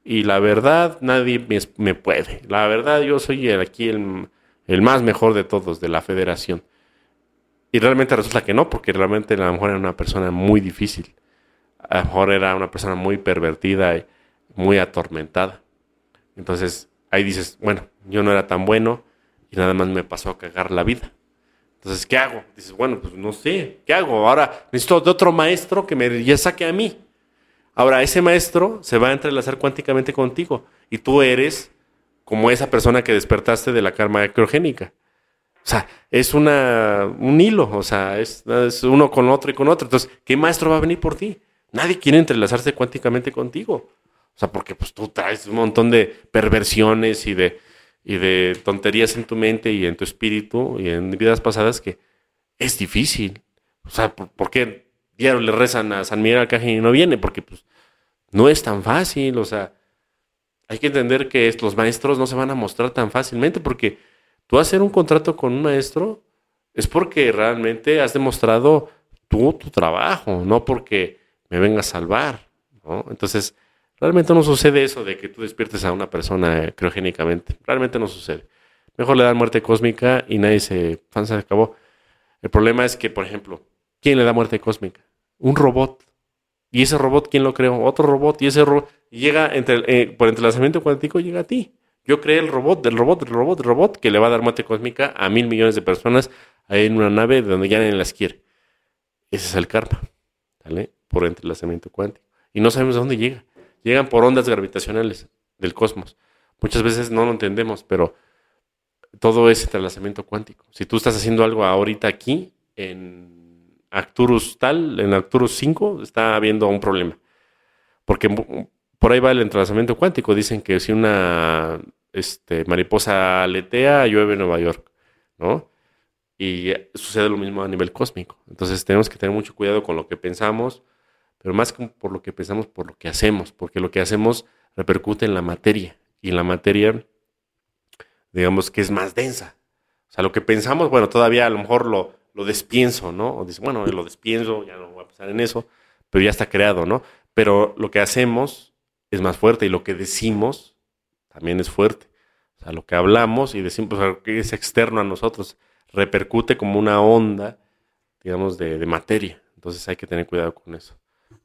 Y la verdad, nadie me, puede. La verdad, yo soy aquí el, el más mejor de todos, de la federación. Y realmente resulta que no, porque realmente a lo mejor era una persona muy difícil. A lo mejor era una persona muy pervertida. Y, muy atormentada. Entonces ahí dices, bueno, yo no era tan bueno y nada más me pasó a cagar la vida. Entonces, ¿qué hago? Dices, bueno, pues no sé, ¿qué hago? Ahora necesito de otro maestro que me ya saque a mí. Ahora, ese maestro se va a entrelazar cuánticamente contigo y tú eres como esa persona que despertaste de la karma criogénica. O sea, es una, un hilo, o sea, es, es, uno con otro y con otro. Entonces, ¿qué maestro va a venir por ti? Nadie quiere entrelazarse cuánticamente contigo. O sea, porque pues tú traes un montón de perversiones y de, y de tonterías en tu mente y en tu espíritu y en vidas pasadas que es difícil. O sea, ¿por, qué diario le rezan a San Miguel Arcángel y no viene? Porque pues no es tan fácil. O sea, hay que entender que los maestros no se van a mostrar tan fácilmente porque tú hacer un contrato con un maestro es porque realmente has demostrado tú tu trabajo, no porque me venga a salvar. ¿no? Entonces, realmente no sucede eso de que tú despiertes a una persona criogénicamente. Realmente no sucede. Mejor le dan muerte cósmica y nadie se, se acabó. El problema es que, por ejemplo, ¿quién le da muerte cósmica? Un robot. ¿Y ese robot quién lo creó? Otro robot. Y ese robot llega eh, por entrelazamiento cuántico, llega a ti. Yo creé el robot, del robot, del robot, del robot, que le va a dar muerte cósmica a mil millones de personas ahí en una nave donde ya nadie las quiere. Ese es el karma, ¿vale? Por entrelazamiento cuántico. Y no sabemos a dónde llega. Llegan por ondas gravitacionales del cosmos. Muchas veces no lo entendemos, pero todo es entrelazamiento cuántico. Si tú estás haciendo algo ahorita aquí, en Arcturus tal, en Arcturus 5, está habiendo un problema. Porque por ahí va el entrelazamiento cuántico. Dicen que si una este, mariposa aletea, llueve en Nueva York, ¿no? Y sucede lo mismo a nivel cósmico. Entonces tenemos que tener mucho cuidado con lo que pensamos, pero más que por lo que pensamos, por lo que hacemos, porque lo que hacemos repercute en la materia. Y en la materia, digamos que es más densa. O sea, lo que pensamos, bueno, todavía a lo mejor lo, lo despienso, ¿no? O dice, bueno, lo despienso, ya no voy a pensar en eso, pero ya está creado, ¿no? Pero lo que hacemos es más fuerte y lo que decimos también es fuerte. O sea, lo que hablamos y decimos que es externo a nosotros repercute como una onda, digamos, de, de, materia. Entonces hay que tener cuidado con eso.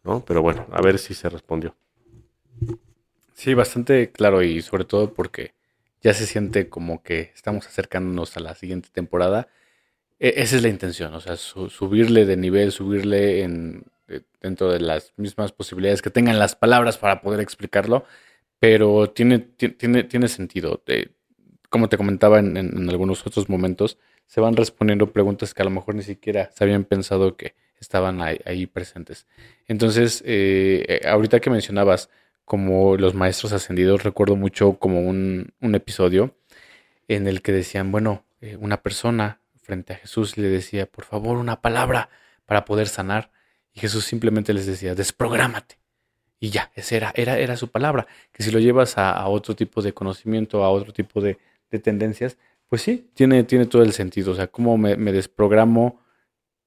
¿No? Pero bueno, a ver si se respondió. Sí, bastante claro y sobre todo porque ya se siente como que estamos acercándonos a la siguiente temporada. E esa es la intención, o sea, su subirle de nivel, subirle en, dentro de las mismas posibilidades que tengan las palabras para poder explicarlo, pero tiene, tiene, tiene sentido. como te comentaba en, en, algunos otros momentos, se van respondiendo preguntas que a lo mejor ni siquiera se habían pensado que estaban ahí, presentes. Entonces, eh, ahorita que mencionabas como los maestros ascendidos, recuerdo mucho como un, un episodio en el que decían, bueno, eh, una persona frente a Jesús le decía, por favor, una palabra para poder sanar. Y Jesús simplemente les decía, desprográmate. Y ya, esa era, era, era su palabra. Que si lo llevas a, otro tipo de conocimiento, a otro tipo de, tendencias, pues sí, tiene, tiene todo el sentido. O sea, cómo me, desprogramo,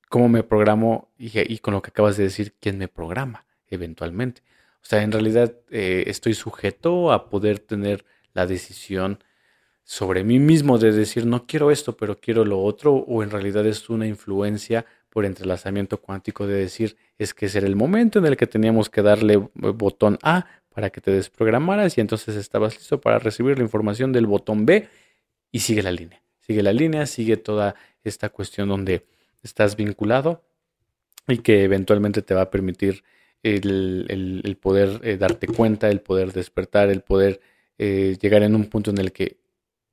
cómo me programo y, con lo que acabas de decir, quién me programa eventualmente. O sea, en realidad eh, estoy sujeto a poder tener la decisión sobre mí mismo de decir no quiero esto, pero quiero lo otro, o en realidad es una influencia por entrelazamiento cuántico de decir es que ese era el momento en el que teníamos que darle botón A para que te desprogramaras y entonces estabas listo para recibir la información del botón B y sigue la línea. Sigue la línea, sigue toda esta cuestión donde estás vinculado y que eventualmente te va a permitir el, poder eh, darte cuenta, el poder despertar, el poder eh, llegar en un punto en el que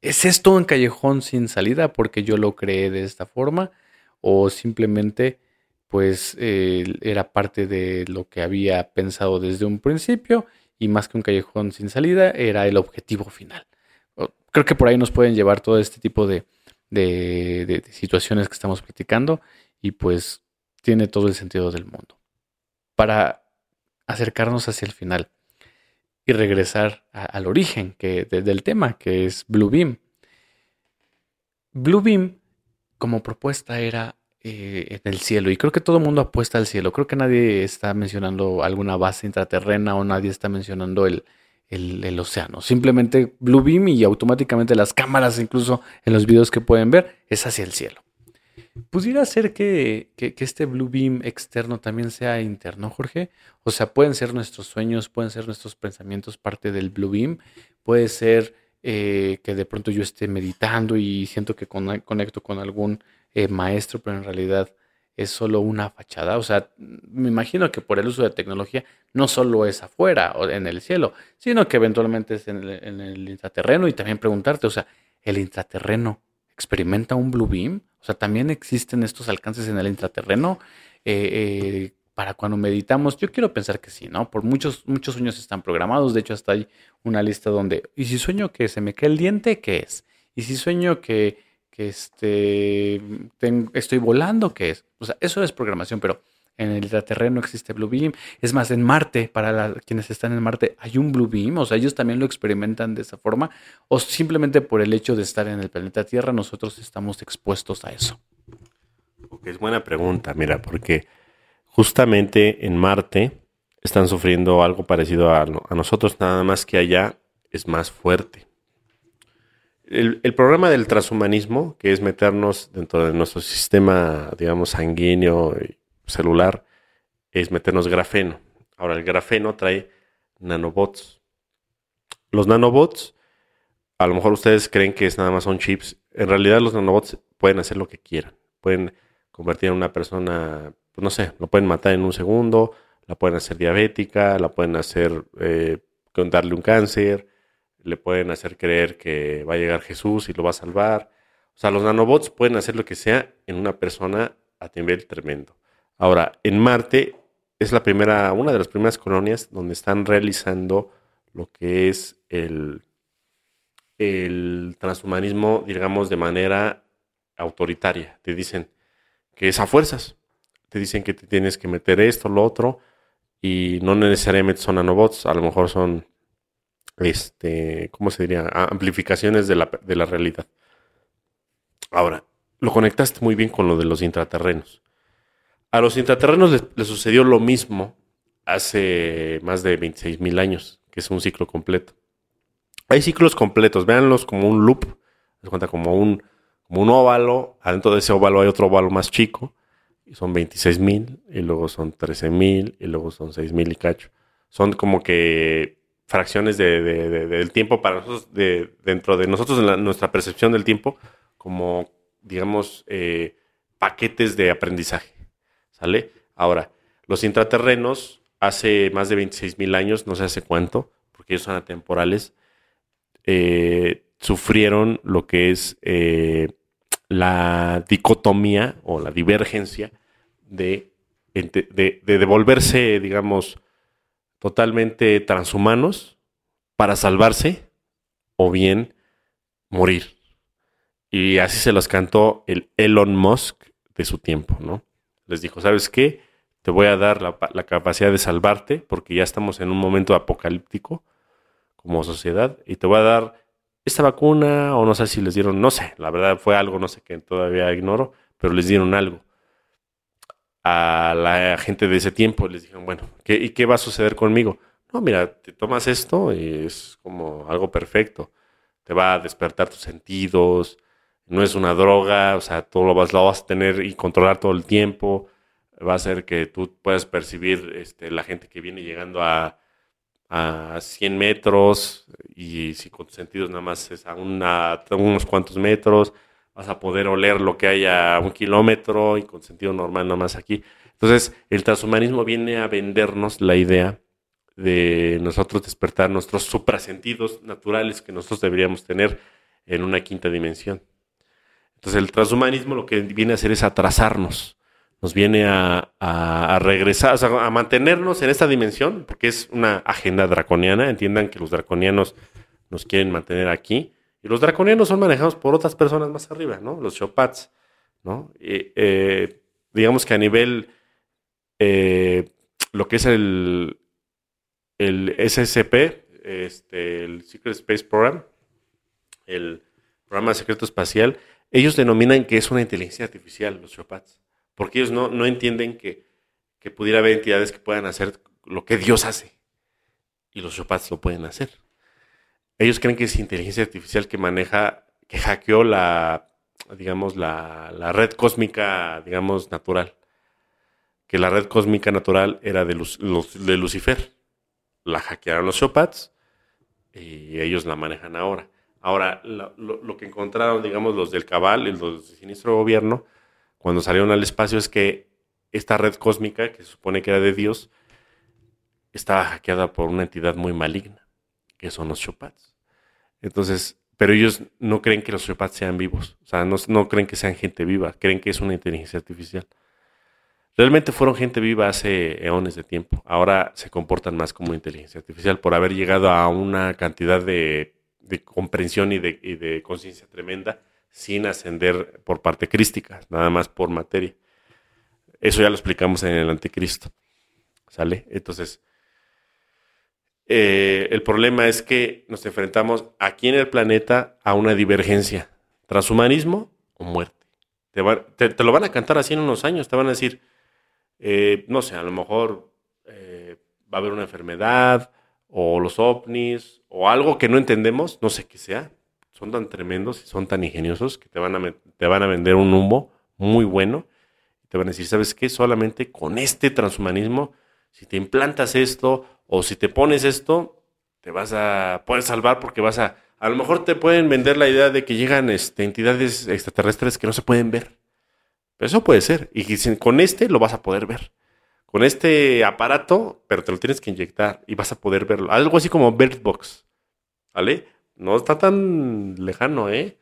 ¿Es esto un callejón sin salida porque yo lo creé de esta forma? ¿O simplemente pues era parte de lo que había pensado desde un principio y más que un callejón sin salida era el objetivo final? Creo que por ahí nos pueden llevar todo este tipo de, de situaciones que estamos platicando y pues tiene todo el sentido del mundo. Para acercarnos hacia el final, y regresar al origen que, del tema, que es Blue Beam. Blue Beam como propuesta era eh, en el cielo, y creo que todo el mundo apuesta al cielo. Creo que nadie está mencionando alguna base intraterrena o nadie está mencionando el, el, océano. Simplemente Blue Beam y automáticamente las cámaras, incluso en los videos que pueden ver, es hacia el cielo. ¿Pudiera ser que, este Blue Beam externo también sea interno, Jorge? O sea, pueden ser nuestros sueños, pueden ser nuestros pensamientos parte del Blue Beam, puede ser eh, que de pronto yo esté meditando y siento que conecto con algún eh, maestro, pero en realidad es solo una fachada. O sea, me imagino que por el uso de tecnología no solo es afuera o en el cielo, sino que eventualmente es en el, en el intraterreno y también preguntarte, o sea, ¿el intraterreno experimenta un blue beam? O sea, también existen estos alcances en el intraterreno. Eh, eh, para cuando meditamos, yo quiero pensar que sí, ¿no? Por muchos, muchos sueños están programados. De hecho, hasta hay una lista donde, ¿y si sueño que se me cae el diente? ¿Qué es? ¿Y si sueño que, que este, estoy volando? ¿Qué es? O sea, eso es programación, pero en el intraterreno existe Blue Beam. Es más, en Marte, para quienes están en Marte, hay un Blue Beam. O sea, ellos también lo experimentan de esa forma. O simplemente por el hecho de estar en el planeta Tierra, nosotros estamos expuestos a eso. Ok, es buena pregunta, mira, porque justamente en Marte están sufriendo algo parecido a, nosotros, nada más que allá es más fuerte. El, programa del transhumanismo, que es meternos dentro de nuestro sistema, digamos, sanguíneo y celular, es meternos grafeno. Ahora, el grafeno trae nanobots. Los nanobots, a lo mejor ustedes creen que es nada más son chips. En realidad, los nanobots pueden hacer lo que quieran. Pueden convertir a una persona pues no sé, lo pueden matar en un segundo, la pueden hacer diabética, la pueden hacer eh, darle un cáncer, le pueden hacer creer que va a llegar Jesús y lo va a salvar. O sea, los nanobots pueden hacer lo que sea en una persona a nivel tremendo. Ahora, en Marte es la primera, una de las primeras colonias donde están realizando lo que es el, el transhumanismo, digamos, de manera autoritaria. Te dicen que es a fuerzas te dicen que te tienes que meter esto, lo otro, y no necesariamente son nanobots, a lo mejor son, este, ¿cómo se diría? Amplificaciones de la, de la realidad. Ahora, lo conectaste muy bien con lo de los intraterrenos. A los intraterrenos les, sucedió lo mismo hace más de 26 mil años, que es un ciclo completo. Hay ciclos completos, véanlos como un loop, se cuenta como un, como un óvalo, adentro de ese óvalo hay otro óvalo más chico, y son 26 mil, y luego son 13 mil, y luego son 6 mil y cacho. Son como que fracciones de, del tiempo para nosotros, dentro de nosotros, en nuestra percepción del tiempo, como, digamos, eh, paquetes de aprendizaje. ¿Sale? Ahora, los intraterrenos, hace más de 26 mil años, no sé hace cuánto, porque ellos son atemporales, eh, sufrieron lo que es eh, la dicotomía o la divergencia de, de, devolverse, digamos, totalmente transhumanos para salvarse o bien morir. Y así se los cantó el Elon Musk de su tiempo, ¿no? Les dijo, ¿sabes qué? Te voy a dar la, la, capacidad de salvarte porque ya estamos en un momento apocalíptico como sociedad y te voy a dar esta vacuna o no sé si les dieron, no sé, la verdad fue algo, no sé qué, todavía ignoro, pero les dieron algo a la gente de ese tiempo. Les dijeron, bueno, ¿qué, ¿y qué va a suceder conmigo? No, mira, te tomas esto y es como algo perfecto. Te va a despertar tus sentidos, no es una droga, o sea, tú lo vas, lo vas a tener y controlar todo el tiempo. Va a hacer que tú puedas percibir este, la gente que viene llegando a a 100 metros y si con tus sentidos nada más es a, unos cuantos metros, vas a poder oler lo que hay a un kilómetro y con sentido normal nada más aquí. Entonces, el transhumanismo viene a vendernos la idea de nosotros despertar nuestros suprasentidos naturales que nosotros deberíamos tener en una quinta dimensión. Entonces, el transhumanismo lo que viene a hacer es atrasarnos nos viene a, regresar, a mantenernos en esta dimensión, porque es una agenda draconiana. Entiendan que los draconianos nos quieren mantener aquí. Y los draconianos son manejados por otras personas más arriba, ¿no? Los Chopats, ¿no? Eh, digamos que a nivel, eh, lo que es el, el SSP, este, el Secret Space Program, el programa secreto espacial, ellos denominan que es una inteligencia artificial, los Chopats porque ellos no, no entienden que, que, pudiera haber entidades que puedan hacer lo que Dios hace. Y los Chopats lo pueden hacer. Ellos creen que es inteligencia artificial que maneja, que hackeó la, digamos, la, la red cósmica, digamos, natural. Que la red cósmica natural era de, los, de Lucifer. La hackearon los Chopats y ellos la manejan ahora. Ahora, lo, lo, que encontraron, digamos, los del cabal, los del siniestro gobierno, cuando salieron al espacio es que esta red cósmica, que se supone que era de Dios, estaba hackeada por una entidad muy maligna, que son los Chopats. Entonces, pero ellos no creen que los Chopats sean vivos, o sea, no, no creen que sean gente viva, creen que es una inteligencia artificial. Realmente fueron gente viva hace eones de tiempo. Ahora se comportan más como inteligencia artificial por haber llegado a una cantidad de, comprensión y de, y de conciencia tremenda sin ascender por parte crística, nada más por materia. Eso ya lo explicamos en el anticristo. ¿Sale? Entonces, eh, el problema es que nos enfrentamos aquí en el planeta a una divergencia. Transhumanismo o muerte. Te, lo van a cantar así en unos años. Te van a decir, eh, no sé, a lo mejor eh, va a haber una enfermedad o los ovnis o algo que no entendemos, no sé qué sea son tan tremendos y son tan ingeniosos que te van a, te van a vender un humo muy bueno. Te van a decir, ¿sabes qué? Solamente con este transhumanismo, si te implantas esto o si te pones esto, te vas a poder salvar porque vas a... A lo mejor te pueden vender la idea de que llegan este, entidades extraterrestres que no se pueden ver. Pero eso puede ser. Y con este lo vas a poder ver. Con este aparato, pero te lo tienes que inyectar y vas a poder verlo. Algo así como Bird Box. ¿Vale? No está tan lejano, ¿eh?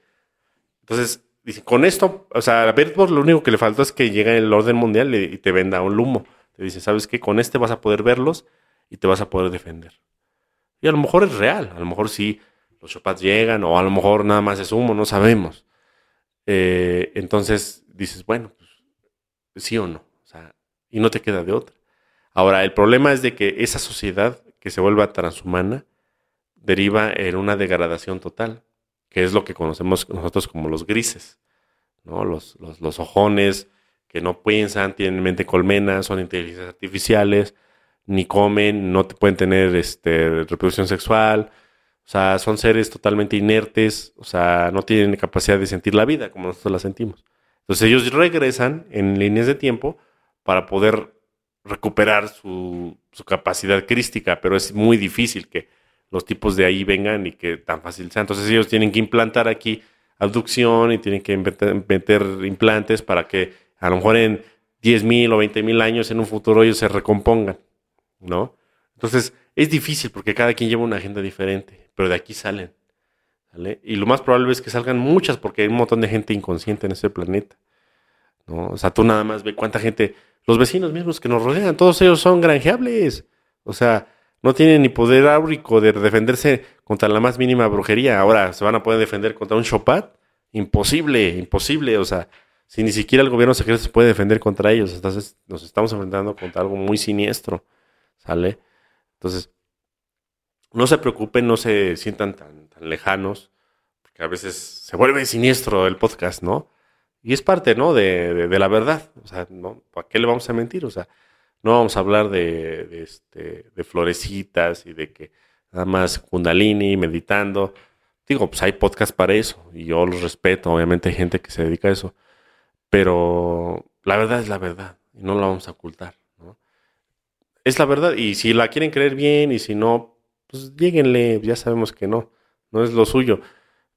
Entonces, dice, con esto, o sea, a Birdbox lo único que le faltó es que llegue el orden mundial y te venda un humo. Te dice, ¿sabes qué? Con este vas a poder verlos y te vas a poder defender. Y a lo mejor es real, a lo mejor sí los Chopats llegan o a lo mejor nada más es humo, no sabemos. Eh, entonces dices, bueno, pues sí o no, o sea, y no te queda de otra. Ahora, el problema es de que esa sociedad que se vuelva transhumana deriva en una degradación total, que es lo que conocemos nosotros como los grises, ¿no? Los, los, ojones que no piensan, tienen mente colmena, son inteligencias artificiales, ni comen, no pueden tener este, reproducción sexual, o sea, son seres totalmente inertes, o sea, no tienen capacidad de sentir la vida como nosotros la sentimos. Entonces ellos regresan en líneas de tiempo para poder recuperar su, su capacidad crística, pero es muy difícil que los tipos de ahí vengan y que tan fácil sea. Entonces ellos tienen que implantar aquí abducción y tienen que meter, implantes para que a lo mejor en 10 mil o 20 mil años en un futuro ellos se recompongan, ¿no? Entonces es difícil porque cada quien lleva una agenda diferente, pero de aquí salen. Y lo más probable es que salgan muchas porque hay un montón de gente inconsciente en ese planeta. ¿no? O sea, tú nada más ve cuánta gente, los vecinos mismos que nos rodean, todos ellos son granjeables. O sea, no tienen ni poder áurico de defenderse contra la más mínima brujería. Ahora, ¿se van a poder defender contra un Chopat? Imposible, imposible. O sea, si ni siquiera el gobierno secreto se puede defender contra ellos, entonces nos estamos enfrentando contra algo muy siniestro. ¿Sale? Entonces, no se preocupen, no se sientan tan, tan lejanos, porque a veces se vuelve siniestro el podcast, ¿no? Y es parte, ¿no? De, de, la verdad. O sea, ¿no? ¿para qué le vamos a mentir? O sea, no vamos a hablar de, este, de florecitas y de que nada más kundalini, meditando. Digo, pues hay podcast para eso y yo los respeto. Obviamente hay gente que se dedica a eso. Pero la verdad es la verdad y no la vamos a ocultar. Es la verdad y si la quieren creer bien y si no, pues lleguenle. Ya sabemos que no, no es lo suyo.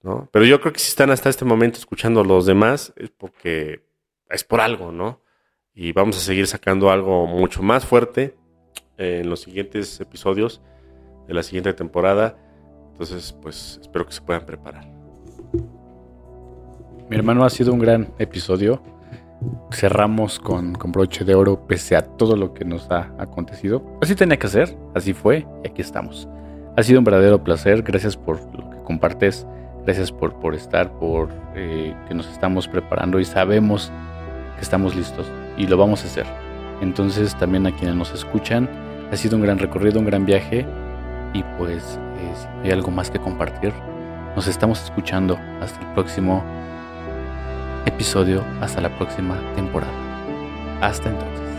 ¿no? Pero yo creo que si están hasta este momento escuchando a los demás es porque es por algo, ¿no? y vamos a seguir sacando algo mucho más fuerte en los siguientes episodios de la siguiente temporada. Entonces, pues espero que se puedan preparar. Mi hermano ha sido un gran episodio. Cerramos con, con broche de oro pese a todo lo que nos ha acontecido. Así tenía que ser, así fue y aquí estamos. Ha sido un verdadero placer. Gracias por lo que compartes. Gracias por, por estar, por eh, que nos estamos preparando y sabemos que estamos listos y lo vamos a hacer. Entonces también a quienes nos escuchan, ha sido un gran recorrido, un gran viaje y pues si hay algo más que compartir, nos estamos escuchando hasta el próximo episodio, hasta la próxima temporada. Hasta entonces.